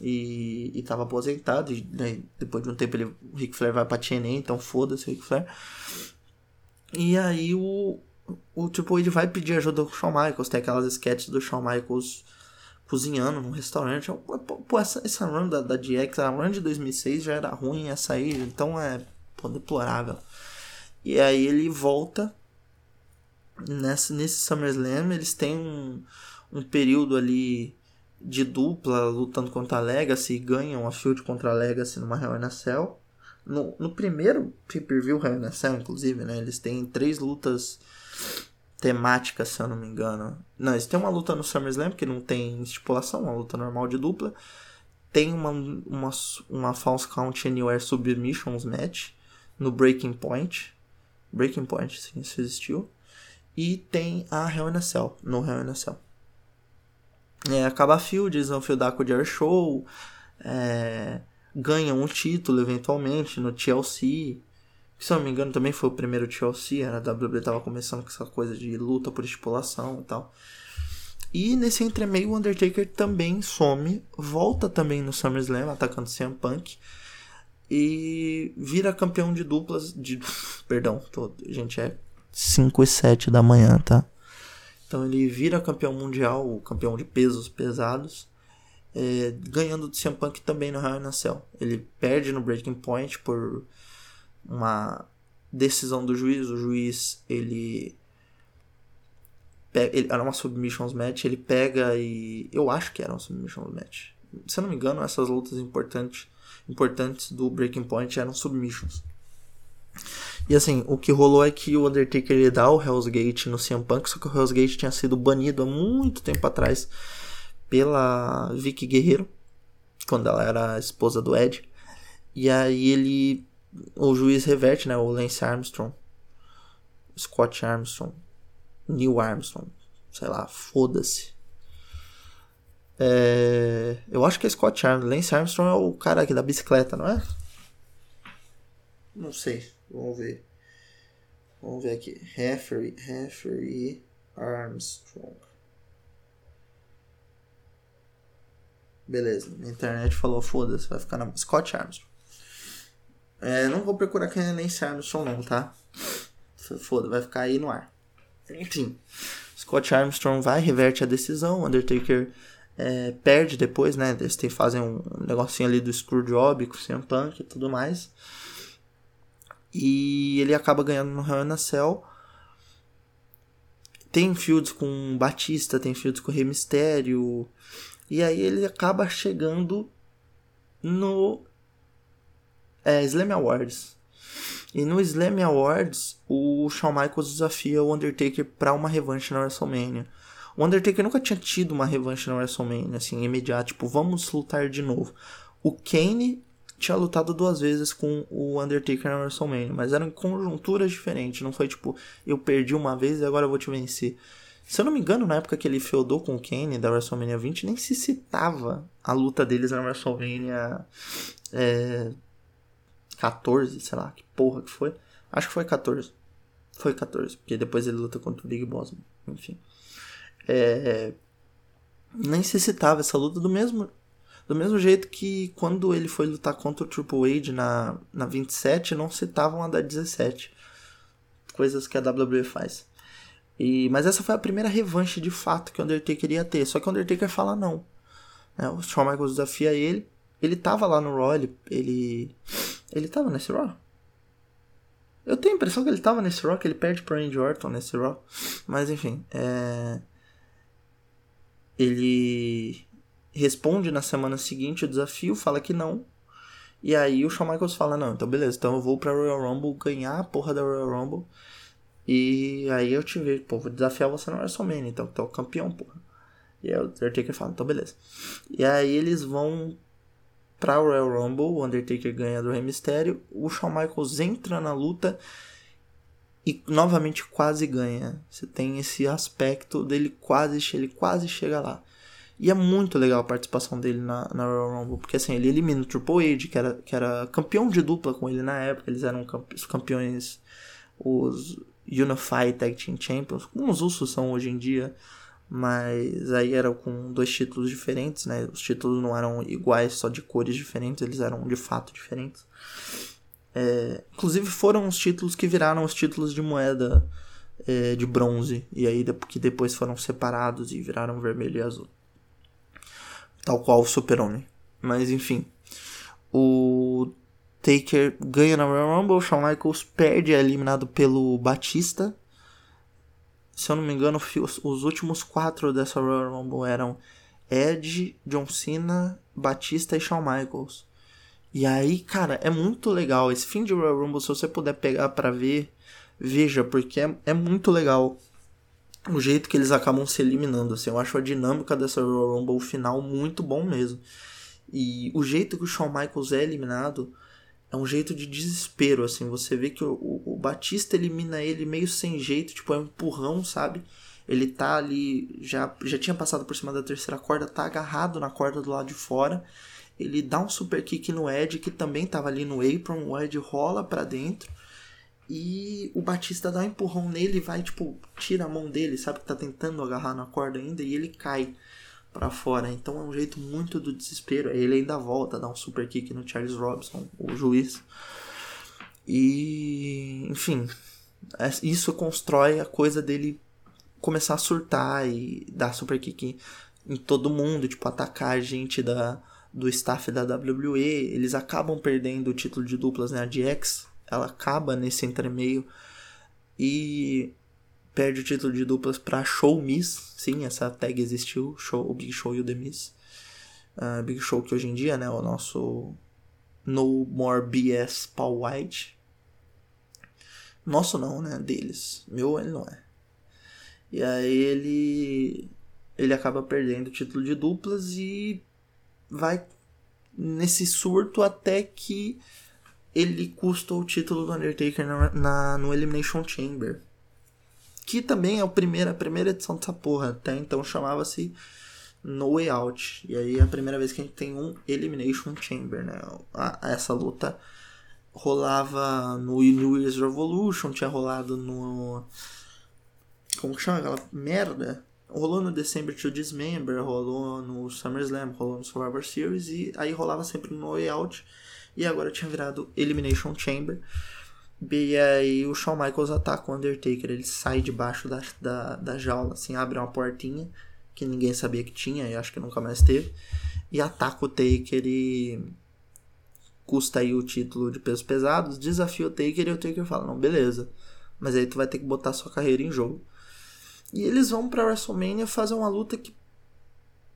e, estava aposentado. E, né, depois de um tempo ele, o Ric Flair vai pra TNA, então foda-se o Ric Flair. E aí o, o tipo, ele vai pedir ajuda do Shawn Michaels. Tem aquelas sketches do Shawn Michaels cozinhando num restaurante. Pô, essa, essa run da, da DX, a run de 2006 já era ruim, essa aí, então é pô, deplorável. E aí ele volta nessa, nesse SummerSlam, eles têm um, um período ali de dupla lutando contra a Legacy e ganham a Field contra a Legacy numa Hell in a Cell. No, no primeiro pay-per-view Hell in a Cell, inclusive, né, eles têm três lutas temáticas, se eu não me engano. Não, eles têm uma luta no SummerSlam, que não tem estipulação, uma luta normal de dupla. Tem uma, uma, uma False Count Anywhere Submissions match no Breaking Point. Breaking Point, sim, isso existiu. E tem a Hell in a Cell, no Hell in a Cell é, acaba a field, eles vão fieldar com o Jerry Show, é, ganham um título eventualmente no TLC, que se eu não me engano também foi o primeiro TLC, a WWE tava começando com essa coisa de luta por estipulação e tal. E nesse entremeio o Undertaker também some, volta também no SummerSlam atacando CM Punk e vira campeão de duplas de perdão, tô, gente é 5 e 7 da manhã, tá? Então ele vira campeão mundial, campeão de pesos pesados, é, ganhando do CM Punk também no Hell in a Cell. Ele perde no Breaking Point por uma decisão do juiz. O juiz ele, ele era uma submissions match, ele pega e eu acho que era uma submissions match. Se eu não me engano, essas lutas importantes importantes do Breaking Point eram submissions. E assim, o que rolou é que o Undertaker ele dá o Hell's Gate no CM Punk, só que o Hell's Gate tinha sido banido há muito tempo atrás pela Vicky Guerreiro, quando ela era a esposa do Ed. E aí ele. O juiz reverte, né? O Lance Armstrong. Scott Armstrong. Neil Armstrong. Sei lá, foda-se. É, eu acho que é Scott Armstrong. Lance Armstrong é o cara aqui da bicicleta, não é? Não sei. Vamos ver. Vamos ver aqui. Referee, referee Armstrong. Beleza, a internet falou, foda-se, vai ficar na. Scott Armstrong. É, não vou procurar quem é Lance Armstrong, não, tá? Foda, vai ficar aí no ar. Enfim. Scott Armstrong vai, reverte a decisão. Undertaker é, perde depois, né? Eles tem, fazem um negocinho ali do Screwjob com o CM Punk e tudo mais. E ele acaba ganhando no Hell in a Cell. Tem feuds com Batista, tem feuds com Rei Mysterio. E aí ele acaba chegando no é, Slam Awards. E no Slam Awards, o Shawn Michaels desafia o Undertaker para uma revanche na WrestleMania. O Undertaker nunca tinha tido uma revanche na WrestleMania, assim, imediato, tipo, vamos lutar de novo. O Kane tinha lutado duas vezes com o Undertaker na WrestleMania, mas eram conjunturas diferentes, não foi tipo, eu perdi uma vez e agora eu vou te vencer. Se eu não me engano, na época que ele feudou com o Kane da WrestleMania 20, nem se citava a luta deles na WrestleMania é, 14, sei lá, que porra que foi. Acho que foi 14. Foi 14, porque depois ele luta contra o Big Boss, enfim. É, citava essa luta do mesmo do mesmo jeito que quando ele foi lutar contra o Triple H na, na 27, não citavam a da 17. Coisas que a WWE faz. E, mas essa foi a primeira revanche de fato que o Undertaker ia ter. Só que o Undertaker fala não. Né? O Shawn Michaels desafia ele. Ele tava lá no Raw, ele, ele. Ele tava nesse Raw? Eu tenho a impressão que ele tava nesse Raw, que ele perde pro Randy Orton nesse Raw. Mas enfim, é... Ele responde na semana seguinte o desafio, fala que não. E aí o Shawn Michaels fala, não, então beleza, então eu vou pra Royal Rumble ganhar a porra da Royal Rumble. E aí eu te vejo, pô, vou desafiar você no WrestleMania, então tu é campeão, porra. E aí o Undertaker fala, então beleza. E aí eles vão pra Royal Rumble, o Undertaker ganha do Rey Mysterio, o Shawn Michaels entra na luta e novamente quase ganha. Você tem esse aspecto dele quase, ele quase chega lá. E é muito legal a participação dele na, na Royal Rumble, porque assim, ele elimina o Triple H, que era, que era campeão de dupla com ele na época, eles eram os campeões, os Unified Tag Team Champions, como os Usos são hoje em dia, mas aí eram com dois títulos diferentes, né? Os títulos não eram iguais, só de cores diferentes, eles eram de fato diferentes. É, inclusive foram os títulos que viraram os títulos de moeda é, de bronze, e aí que depois foram separados e viraram vermelho e azul tal qual o Super-Homem. Mas enfim, o Taker ganha na Royal Rumble, Shawn Michaels perde, é eliminado pelo Batista. Se eu não me engano, os últimos quatro dessa Royal Rumble eram Edge, John Cena, Batista e Shawn Michaels. E aí, cara, é muito legal. Esse fim de Royal Rumble, se você puder pegar para ver, veja, porque é, é muito legal o jeito que eles acabam se eliminando. Assim, eu acho a dinâmica dessa Royal Rumble final muito bom mesmo. E o jeito que o Shawn Michaels é eliminado é um jeito de desespero, assim. Você vê que o, o, Batista elimina ele meio sem jeito, tipo, é um empurrão, sabe? Ele tá ali, já, já tinha passado por cima da terceira corda, tá agarrado na corda do lado de fora. Ele dá um super kick no Ed, que também tava ali no apron, o Ed rola para dentro. E o Batista dá um empurrão nele vai, tipo, tira a mão dele, sabe? Que tá tentando agarrar na corda ainda e ele cai para fora. Então é um jeito muito do desespero. Ele ainda volta, dá um super kick no Charles Robson, o juiz. E, enfim, é, isso constrói a coisa dele começar a surtar e dar super kick em todo mundo, tipo, atacar a gente da, do staff da WWE. Eles acabam perdendo o título de duplas, né? A DX ela acaba nesse entremeio e perde o título de duplas para Show Miss. Sim, essa tag existiu, show, o Big Show e o The Miss. Uh, Big Show que hoje em dia, né, o nosso No More BS Paul White. Nosso não, né, deles. Meu ele não é. E aí ele ele acaba perdendo o título de duplas e vai nesse surto até que ele custa o título do Undertaker na, na, no Elimination Chamber. Que também é a primeira, edição dessa porra. Até então chamava-se No Way Out. E aí é a primeira vez que a gente tem um Elimination Chamber, né? A, essa luta rolava no New Year's Revolution, tinha rolado no. Como que chama aquela merda? Rolou no December to Dismember, rolou no SummerSlam, rolou no Survivor Series e aí rolava sempre no Way Out e agora tinha virado Elimination Chamber. E aí o Shawn Michaels ataca o Undertaker. Ele sai debaixo da, da, da jaula, assim, abre uma portinha que ninguém sabia que tinha e acho que nunca mais teve. E ataca o Taker e custa aí o título de pesos pesados, desafia o Taker e o Taker fala, não, beleza, mas aí tu vai ter que botar sua carreira em jogo. E eles vão pra WrestleMania fazer uma luta que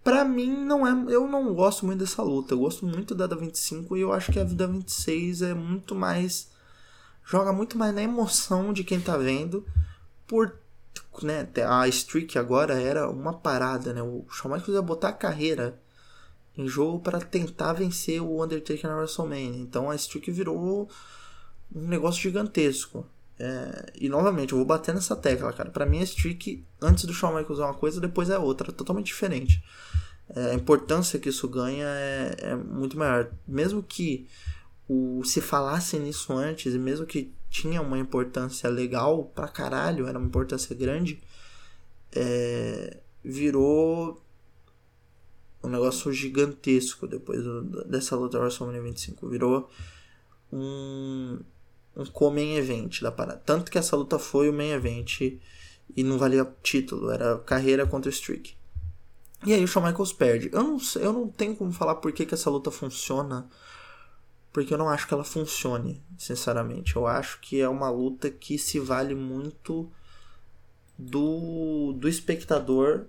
Pra mim não é. Eu não gosto muito dessa luta. Eu gosto muito da da 25 e eu acho que a da 26 é muito mais. Joga muito mais na emoção de quem tá vendo. Por. Né, a streak agora era uma parada, né? O Shawn Michaels ia botar a carreira em jogo para tentar vencer o Undertaker na WrestleMania. Então a streak virou um negócio gigantesco. É, e novamente, eu vou bater nessa tecla, cara. Para mim, a streak antes do Shawn Michaels é uma coisa, depois é outra, totalmente diferente. É, a importância que isso ganha é, é, muito maior. Mesmo que o, se falasse nisso antes, e mesmo que tinha uma importância legal pra caralho, era uma importância grande, é, virou um negócio gigantesco depois do, dessa luta WrestleMania 25. Virou um um co-main event da parada. Tanto que essa luta foi o main event e não valia título, era carreira contra Streak. E aí o Shawn Michaels perde. Eu não, eu não tenho como falar por que, que essa luta funciona, porque eu não acho que ela funcione, sinceramente. Eu acho que é uma luta que se vale muito do, do espectador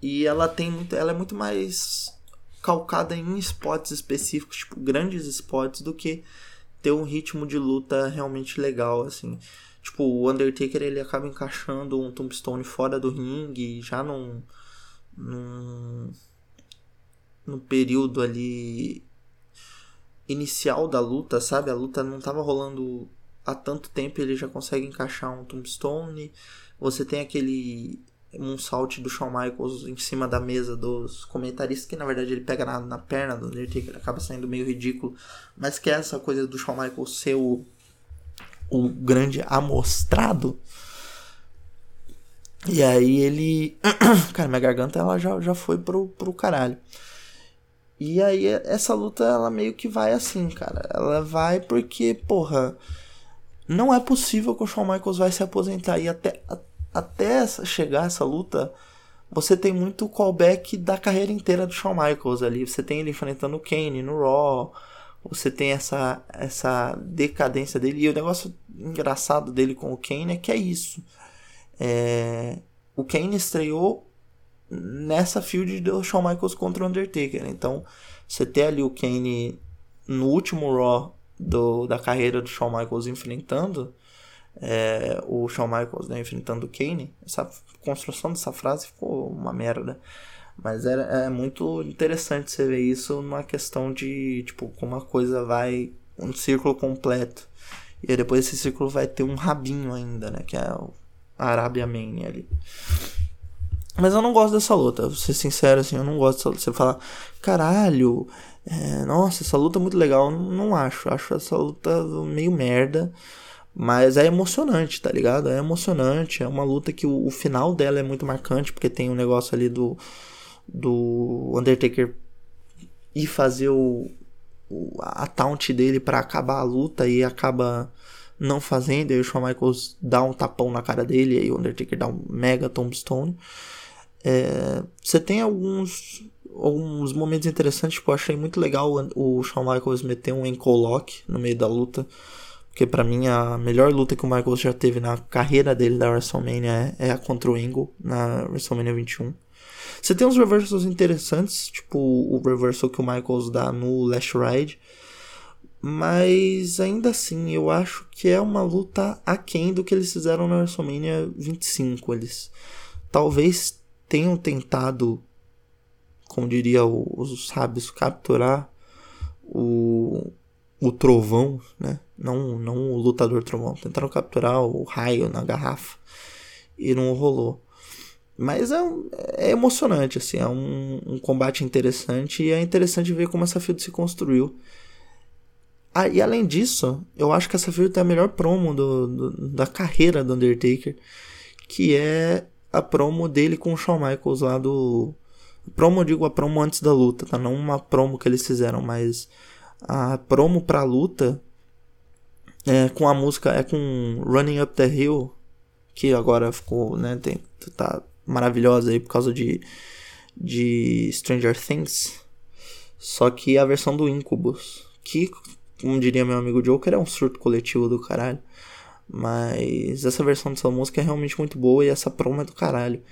e ela tem muito, ela é muito mais calcada em spots específicos, tipo grandes spots do que ter um ritmo de luta realmente legal, assim. Tipo, o Undertaker ele acaba encaixando um Tombstone fora do ringue, já num, num, num período ali inicial da luta, sabe? A luta não tava rolando há tanto tempo, ele já consegue encaixar um Tombstone. Você tem aquele um salt do Shawn Michaels em cima da mesa dos comentaristas, que na verdade ele pega na, na perna do Undertaker, acaba saindo meio ridículo, mas que é essa coisa do Shawn Michaels ser o, o grande amostrado. E aí ele. Cara, minha garganta ela já, já foi pro, pro caralho. E aí essa luta ela meio que vai assim, cara. Ela vai porque, porra. Não é possível que o Shawn Michaels vai se aposentar. E até, até chegar essa luta, você tem muito callback da carreira inteira do Shawn Michaels ali. Você tem ele enfrentando o Kane no Raw. Você tem essa, essa decadência dele. E o negócio engraçado dele com o Kane é que é isso. É, o Kane estreou nessa field do Shawn Michaels contra o Undertaker. Então, você tem ali o Kane no último Raw do, da carreira do Shawn Michaels enfrentando é, o Shawn Michaels né, enfrentando o Kane, essa construção dessa frase ficou uma merda. Mas era, é muito interessante você ver isso numa questão de, tipo, como a coisa vai um círculo completo. E aí depois esse círculo vai ter um rabinho ainda, né? Que é o Arábia Main ali. Mas eu não gosto dessa luta, vou ser sincero assim, eu não gosto dessa luta. Você fala, caralho, é, nossa, essa luta é muito legal. Não acho, acho essa luta meio merda. Mas é emocionante, tá ligado? É emocionante. É uma luta que o, o final dela é muito marcante, porque tem um negócio ali do, do Undertaker ir fazer o, o a taunt dele para acabar a luta e acaba não fazendo. E o Shawn Michaels dá um tapão na cara dele e aí o Undertaker dá um mega tombstone. É, você tem alguns alguns momentos interessantes, tipo, eu achei muito legal o, Shawn Michaels meter um lock no meio da luta. Porque para mim a melhor luta que o Michaels já teve na carreira dele da WrestleMania é, é a contra o Angle na WrestleMania 21. Você tem uns reversals interessantes, tipo o reversal que o Michaels dá no Last Ride. Mas ainda assim, eu acho que é uma luta aquém do que eles fizeram na WrestleMania 25. Eles talvez tenham tentado, como diria os sábios, capturar o, o trovão, né? Não, não o lutador trovão. Tentaram capturar o raio na garrafa e não rolou. Mas é, é emocionante, assim, é um, um, combate interessante e é interessante ver como essa field se construiu. Ah, e além disso, eu acho que essa field tem a melhor promo do, do, da carreira do Undertaker, que é a promo dele com o Shawn Michaels lá do. Promo, eu digo a promo antes da luta, tá? Não uma promo que eles fizeram, mas a promo pra luta É com a música, é com Running Up the Hill, que agora ficou, né, tem, tá maravilhosa aí por causa de, de Stranger Things. Só que a versão do Incubus, que, como diria meu amigo Joker, é um surto coletivo do caralho. Mas essa versão dessa música é realmente muito boa e essa promo é do caralho.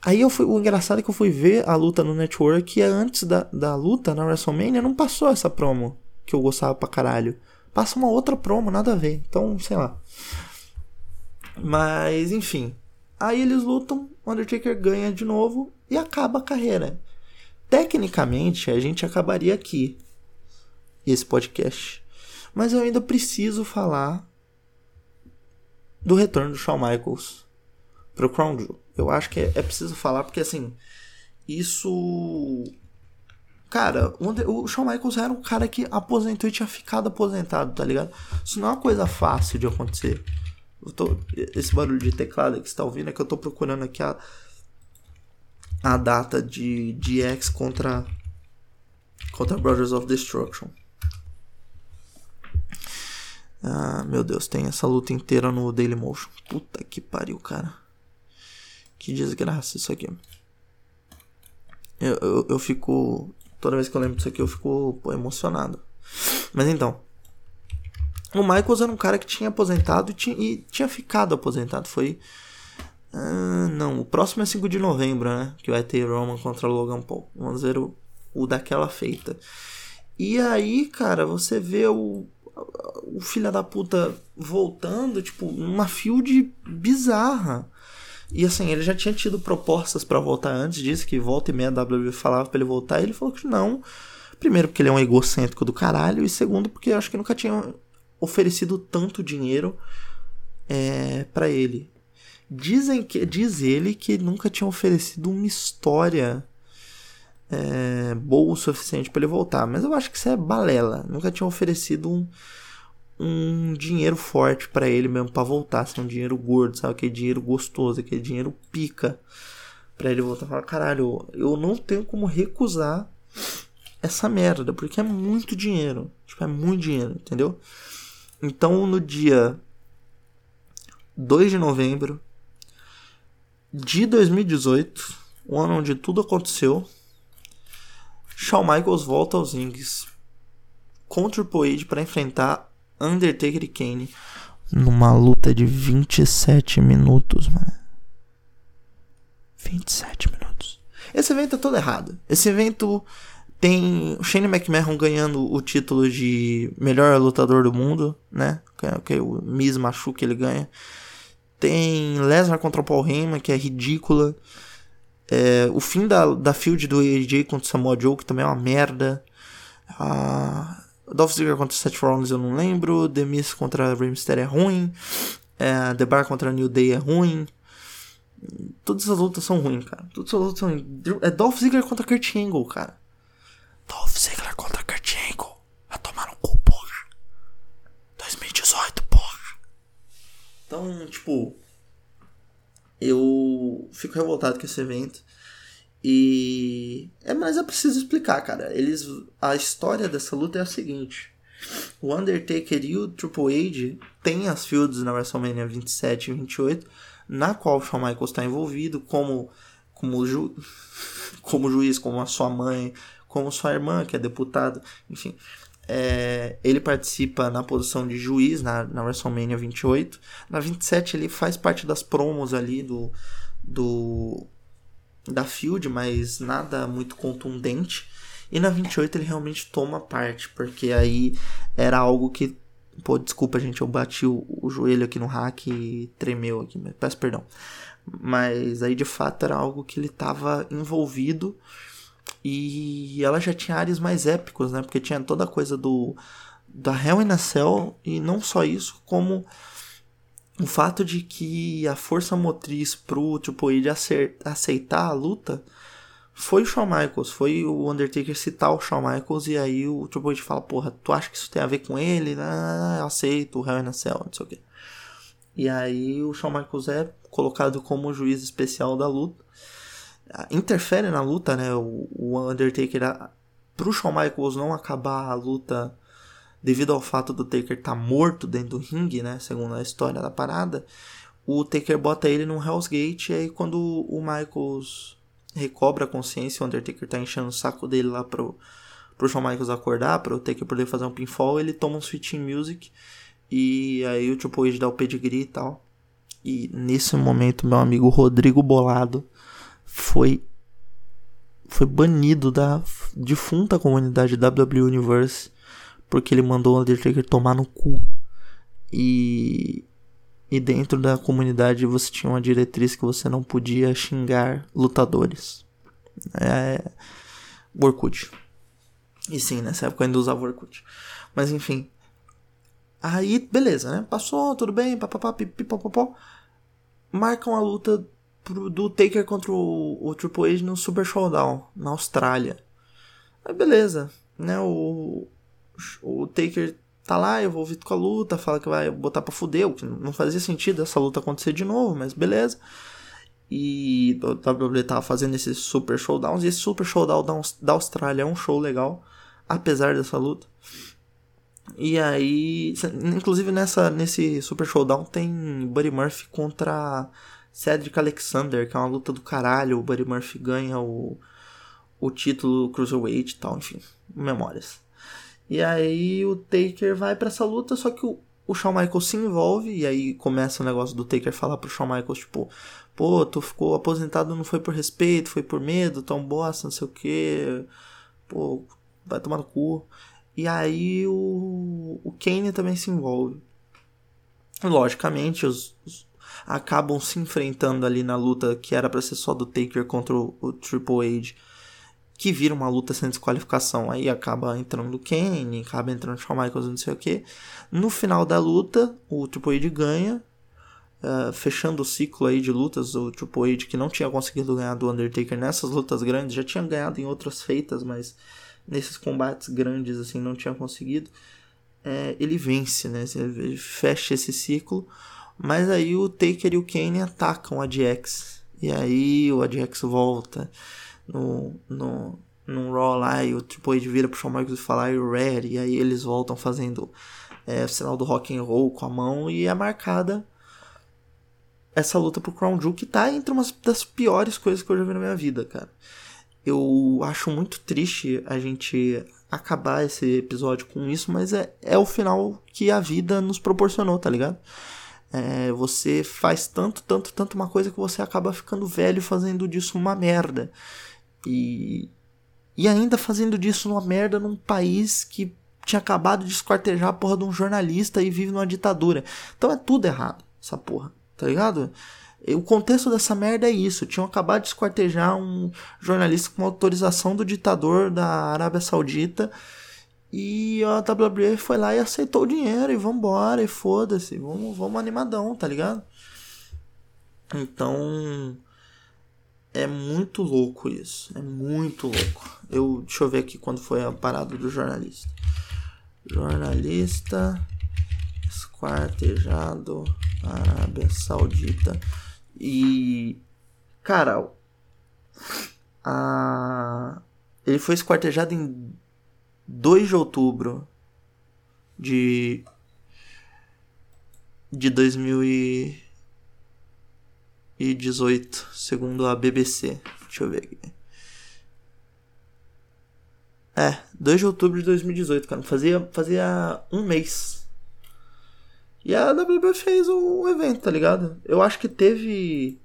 Aí eu fui, o engraçado é que eu fui ver a luta no Network e antes da, da luta na WrestleMania não passou essa promo que eu gostava pra caralho. Passa uma outra promo, nada a ver. Então, sei lá. Mas, enfim. Aí eles lutam, Undertaker ganha de novo e acaba a carreira. Tecnicamente, a gente acabaria aqui. Esse podcast. Mas eu ainda preciso falar do retorno do Shawn Michaels pro Crown Jewel. Eu acho que é, é preciso falar porque assim, isso Cara, o Shawn Michaels era um cara que aposentou e tinha ficado aposentado, tá ligado? Isso não é uma coisa fácil de acontecer. Tô, esse barulho de teclado que você tá ouvindo é que eu tô procurando aqui a, a data de, de X contra, contra Brothers of Destruction. Ah, meu Deus, tem essa luta inteira no Dailymotion. Puta que pariu, cara. Que desgraça isso aqui. Eu, eu, eu fico. Toda vez que eu lembro disso aqui, eu fico pô, emocionado. Mas então. O Michaels era um cara que tinha aposentado e tinha, e tinha ficado aposentado. Foi. Uh, não, o próximo é 5 de novembro, né? Que vai ter Roman contra Logan Paul. Vamos ver o, o daquela feita. E aí, cara, você vê o, o filho da puta voltando, tipo, uma field bizarra. E assim, ele já tinha tido propostas para voltar antes disso, que volta e meia a WWE falava pra ele voltar, e ele falou que não. Primeiro, porque ele é um egocêntrico do caralho, e segundo, porque eu acho que nunca tinha oferecido tanto dinheiro é, para ele. Dizem que diz ele que nunca tinha oferecido uma história é, boa o suficiente para ele voltar, mas eu acho que isso é balela. Nunca tinha oferecido um, um dinheiro forte para ele mesmo para voltar, assim, um dinheiro gordo, sabe? Aquele dinheiro gostoso, aquele dinheiro pica para ele voltar. Falar, caralho, eu não tenho como recusar essa merda, porque é muito dinheiro. Tipo, é muito dinheiro, entendeu? Então, no dia 2 de novembro de 2018, o ano onde tudo aconteceu, Shawn Michaels volta aos rings com Triple H para enfrentar Undertaker e Kane numa luta de 27 minutos, mano. 27 minutos. Esse evento é todo errado. Esse evento tem o Shane McMahon ganhando o título de melhor lutador do mundo, né? Que, o Miz machuca ele ganha. Tem Lesnar contra o Paul Heyman, que é ridícula. É, o fim da, da field do AJ contra o Samoa Joe, que também é uma merda. Ah, Dolph Ziggler contra Seth Rollins eu não lembro. The Miz contra Rey Mysterio é ruim. É, The Bar contra New Day é ruim. Todas as lutas são ruins, cara. Todas as lutas são ruins. É Dolph Ziggler contra Kurt Angle, cara. Dolph Ziggler contra Kurt Angle. Vai tomar no cu, porra. 2018, porra. Então, tipo... Eu fico revoltado com esse evento. E é, mas é preciso explicar, cara. Eles a história dessa luta é a seguinte: o Undertaker e o Triple H têm as fields na WrestleMania 27 e 28, na qual o Shawn Michaels está envolvido como como, ju, como juiz, como a sua mãe, como sua irmã, que é deputado, enfim. É, ele participa na posição de juiz na, na WrestleMania 28. Na 27 ele faz parte das promos ali do, do da Field, mas nada muito contundente. E na 28 ele realmente toma parte, porque aí era algo que. Pô, desculpa, gente, eu bati o, o joelho aqui no hack e tremeu aqui, peço perdão. Mas aí de fato era algo que ele estava envolvido e ela já tinha áreas mais épicos, né? Porque tinha toda a coisa do da Hell in a Cell e não só isso, como o fato de que a força motriz pro Triple H aceitar a luta foi o Shawn Michaels, foi o Undertaker citar o Shawn Michaels e aí o Triple H fala, porra, tu acha que isso tem a ver com ele? Ah, eu aceito, o Hell in a Cell, não sei o que. E aí o Shawn Michaels é colocado como juiz especial da luta. Interfere na luta, né, o Undertaker, pro Shawn Michaels não acabar a luta devido ao fato do Taker estar tá morto dentro do ringue, né? Segundo a história da parada, o Taker bota ele num Hell's Gate e aí quando o Michaels recobra a consciência, o Undertaker tá enchendo o saco dele lá pro, pro Shawn Michaels acordar, pro Taker poder fazer um pinfall, ele toma um Switching Music e aí o Triple H dá o pedigree e tal. E nesse momento, meu amigo Rodrigo Bolado foi foi banido da defunta comunidade WWE Universe porque ele mandou o Undertaker tomar no cu. E e dentro da comunidade você tinha uma diretriz que você não podia xingar lutadores. É. Orkut. E sim, nessa época eu ainda usava Orkut. Mas enfim. Aí, beleza, né? Passou, tudo bem, papapá, pipipopopó. Marcam a luta pro, do Taker contra o, o Triple H no Super Showdown, na Austrália. Aí, beleza, né? O, o Taker tá lá envolvido com a luta, fala que vai botar pra fuder, o que não fazia sentido essa luta acontecer de novo, mas beleza. E o WWE tava fazendo esses super showdowns, e esse super showdown da Austrália é um show legal, apesar dessa luta. E aí, inclusive nessa, nesse super showdown tem Buddy Murphy contra Cedric Alexander, que é uma luta do caralho, o Buddy Murphy ganha o, o título Cruiserweight e tal, enfim, memórias. E aí o Taker vai para essa luta, só que o, o Shawn Michaels se envolve, e aí começa o negócio do Taker falar pro Shawn Michaels, tipo, pô, tu ficou aposentado não foi por respeito, foi por medo, tão bosta, não sei o que, pô, vai tomar no cu. E aí o, o Kane também se envolve. Logicamente, os, os acabam se enfrentando ali na luta que era para ser só do Taker contra o, o Triple H que vira uma luta sem desqualificação. Aí acaba entrando o Kane, acaba entrando o Shawn Michaels, não sei o que. No final da luta, o Triple H ganha, uh, fechando o ciclo aí de lutas. O Triple H que não tinha conseguido ganhar do Undertaker nessas lutas grandes, já tinha ganhado em outras feitas, mas nesses combates grandes assim não tinha conseguido. É, ele vence, né? Ele fecha esse ciclo. Mas aí o Taker e o Kane atacam a DX. E aí o ADX volta no, no, no Raw lá e o Triple H vira pro Shawn Michaels e fala Are ready? E aí eles voltam fazendo é, o sinal do rock and roll com a mão e é marcada essa luta pro Crown Jewel que tá entre uma das piores coisas que eu já vi na minha vida, cara. Eu acho muito triste a gente acabar esse episódio com isso, mas é, é o final que a vida nos proporcionou, tá ligado? É, você faz tanto, tanto, tanto uma coisa que você acaba ficando velho fazendo disso uma merda. E, e ainda fazendo disso uma merda num país que tinha acabado de esquartejar a porra de um jornalista e vive numa ditadura. Então é tudo errado, essa porra, tá ligado? O contexto dessa merda é isso. Tinham acabado de esquartejar um jornalista com autorização do ditador da Arábia Saudita. E a WWE foi lá e aceitou o dinheiro e vambora, e foda-se, vamos, vamos animadão, tá ligado? Então, é muito louco isso. É muito louco. Eu, deixa eu ver aqui quando foi a parada do jornalista. Jornalista esquartejado Arábia Saudita. E. Cara. A, ele foi esquartejado em 2 de outubro de. De 2000 e 2018, segundo a BBC. Deixa eu ver aqui. É, 2 de outubro de 2018, cara. Fazia, fazia um mês. E a WWE fez o, evento, tá ligado? Eu acho que teve.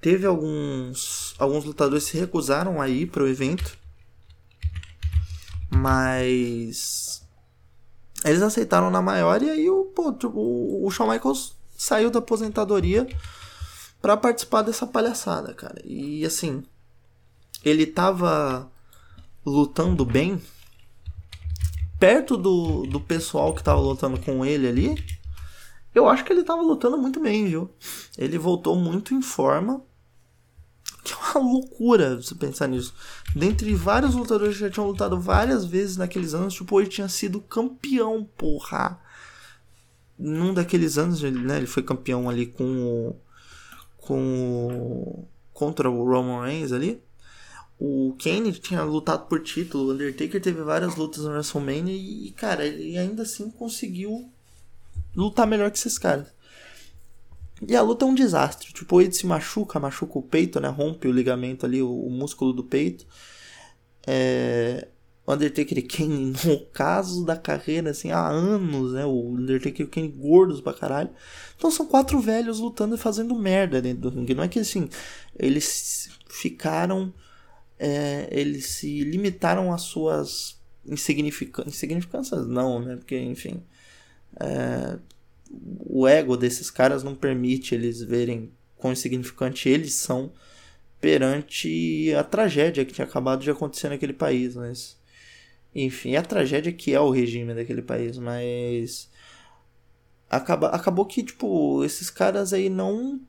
Teve alguns. Alguns lutadores se recusaram a ir pro evento. Mas. Eles aceitaram na maior e aí o, pô, o, o Shawn Michaels saiu da aposentadoria para participar dessa palhaçada, cara. E assim, ele tava lutando bem perto do, do pessoal que tava lutando com ele ali. Eu acho que ele tava lutando muito bem, viu? Ele voltou muito em forma. Que é uma loucura você pensar nisso. Dentre vários lutadores que já tinham lutado várias vezes naqueles anos, tipo, ele tinha sido campeão, porra. Num daqueles anos, ele, né, ele foi campeão ali com o com contra o Roman Reigns ali. O Kane tinha lutado por título, o Undertaker teve várias lutas no WrestleMania e, cara, ele ainda assim conseguiu lutar melhor que esses caras. E a luta é um desastre. Tipo, ele se machuca, machuca o peito, né? Rompe o ligamento ali, o, o músculo do peito. É... O Undertaker Kane, no caso da carreira, assim, há anos, né? O Undertaker Kane gordos pra caralho. Então são quatro velhos lutando e fazendo merda dentro do ringue. Não é que, assim, eles ficaram... É, eles se limitaram às suas insignific... insignificâncias, não, né? Porque, enfim... É, o ego desses caras não permite eles verem quão insignificante eles são perante a tragédia que tinha acabado de acontecer naquele país, mas enfim, a tragédia que é o regime daquele país, mas acaba, acabou que tipo esses caras aí não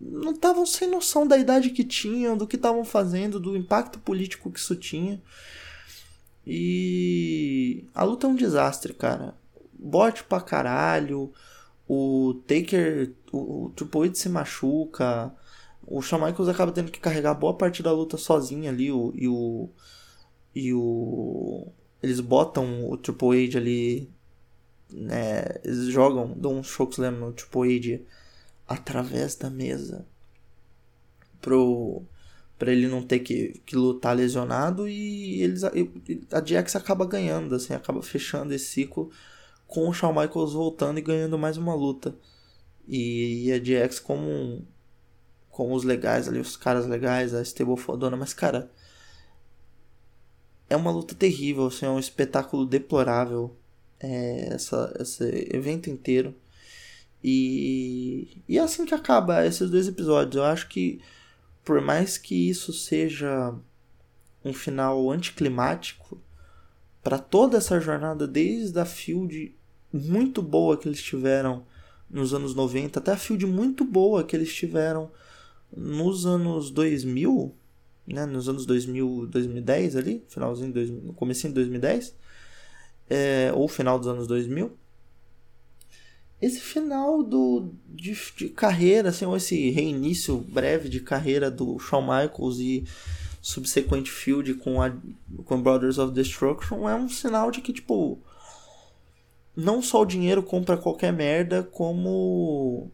não estavam sem noção da idade que tinham, do que estavam fazendo, do impacto político que isso tinha. E a luta é um desastre, cara bote pra caralho, o Taker, o, o Triple H se machuca, o Shawn Michaels acaba tendo que carregar boa parte da luta sozinho ali, o, e o. E o. Eles botam o Triple H ali. Né, eles jogam, dão um chokeslam no Triple H através da mesa. Pro. Pra ele não ter que, que lutar lesionado e eles, a DX acaba ganhando, assim, acaba fechando esse ciclo com o Shawn Michaels voltando e ganhando mais uma luta. E a DX como com os legais ali, os caras legais, a Stable fodona, mas cara, é uma luta terrível, assim, é um espetáculo deplorável é, essa, esse evento inteiro. E, e é assim que acaba esses dois episódios. Eu acho que por mais que isso seja um final anticlimático para toda essa jornada desde a Field muito boa que eles tiveram nos anos 90, até a field muito boa que eles tiveram nos anos 2000, né, nos anos 2000, 2010 ali, finalzinho, dois, no comecinho de 2010, é, ou final dos anos 2000. Esse final do, de, de carreira, assim, ou esse reinício breve de carreira do Shawn Michaels e subsequente field com a com Brothers of Destruction é um sinal de que, tipo, não só o dinheiro compra qualquer merda, como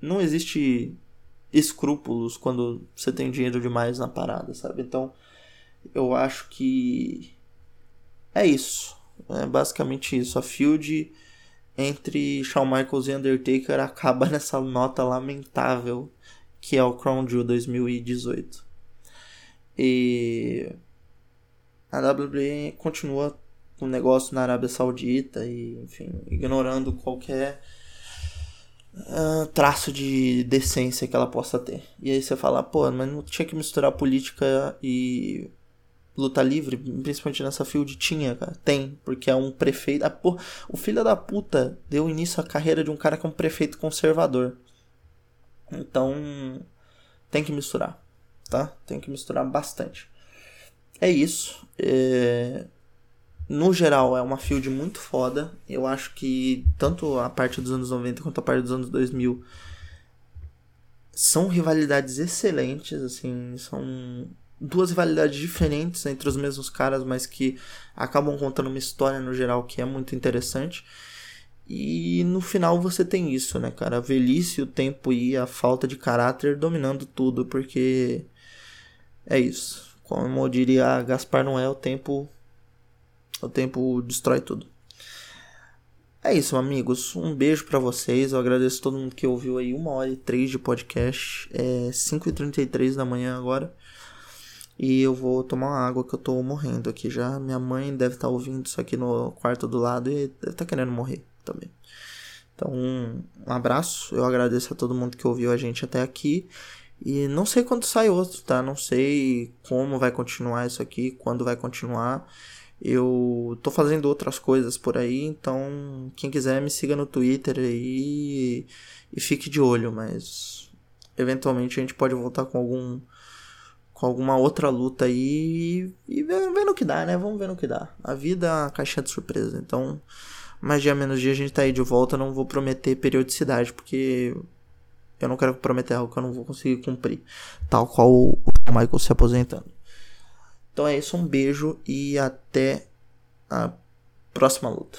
não existe escrúpulos quando você tem dinheiro demais na parada, sabe? Então, eu acho que é isso. É basicamente isso. A field entre Shawn Michaels e Undertaker acaba nessa nota lamentável que é o Crown Jewel 2018. E a WWE continua um negócio na Arábia Saudita e, enfim, ignorando qualquer uh, traço de decência que ela possa ter. E aí você fala, pô, mas não tinha que misturar política e luta livre, principalmente nessa field, tinha, cara. Tem, porque é um prefeito. Ah, pô, o filho da puta deu início à carreira de um cara que é um prefeito conservador. Então, tem que misturar, tá? Tem que misturar bastante. É isso. É no geral, é uma field muito foda. Eu acho que tanto a parte dos anos 90 quanto a parte dos anos 2000 são rivalidades excelentes, assim, são duas rivalidades diferentes entre os mesmos caras, mas que acabam contando uma história no geral que é muito interessante. E no final você tem isso, né, cara? A velhice, o tempo e a falta de caráter dominando tudo, porque é isso. Como eu diria Gaspar Noé, o tempo o tempo destrói tudo. É isso, amigos. Um beijo para vocês. Eu agradeço todo mundo que ouviu aí uma hora e três de podcast. É 5h33 da manhã agora. E eu vou tomar uma água que eu tô morrendo aqui já. Minha mãe deve estar tá ouvindo isso aqui no quarto do lado e deve tá querendo morrer também. Então, um abraço. Eu agradeço a todo mundo que ouviu a gente até aqui. E não sei quando sai outro, tá? Não sei como vai continuar isso aqui, quando vai continuar. Eu tô fazendo outras coisas por aí, então quem quiser me siga no Twitter aí e fique de olho, mas eventualmente a gente pode voltar com algum com alguma outra luta aí e, ver no que dá, né? Vamos ver no que dá. A vida é uma caixinha de surpresa, então mais dia menos dia a gente tá aí de volta, não vou prometer periodicidade, porque eu não quero prometer algo que eu não vou conseguir cumprir. Tal qual o o Michael se aposentando. Então é isso, um beijo e até a próxima luta.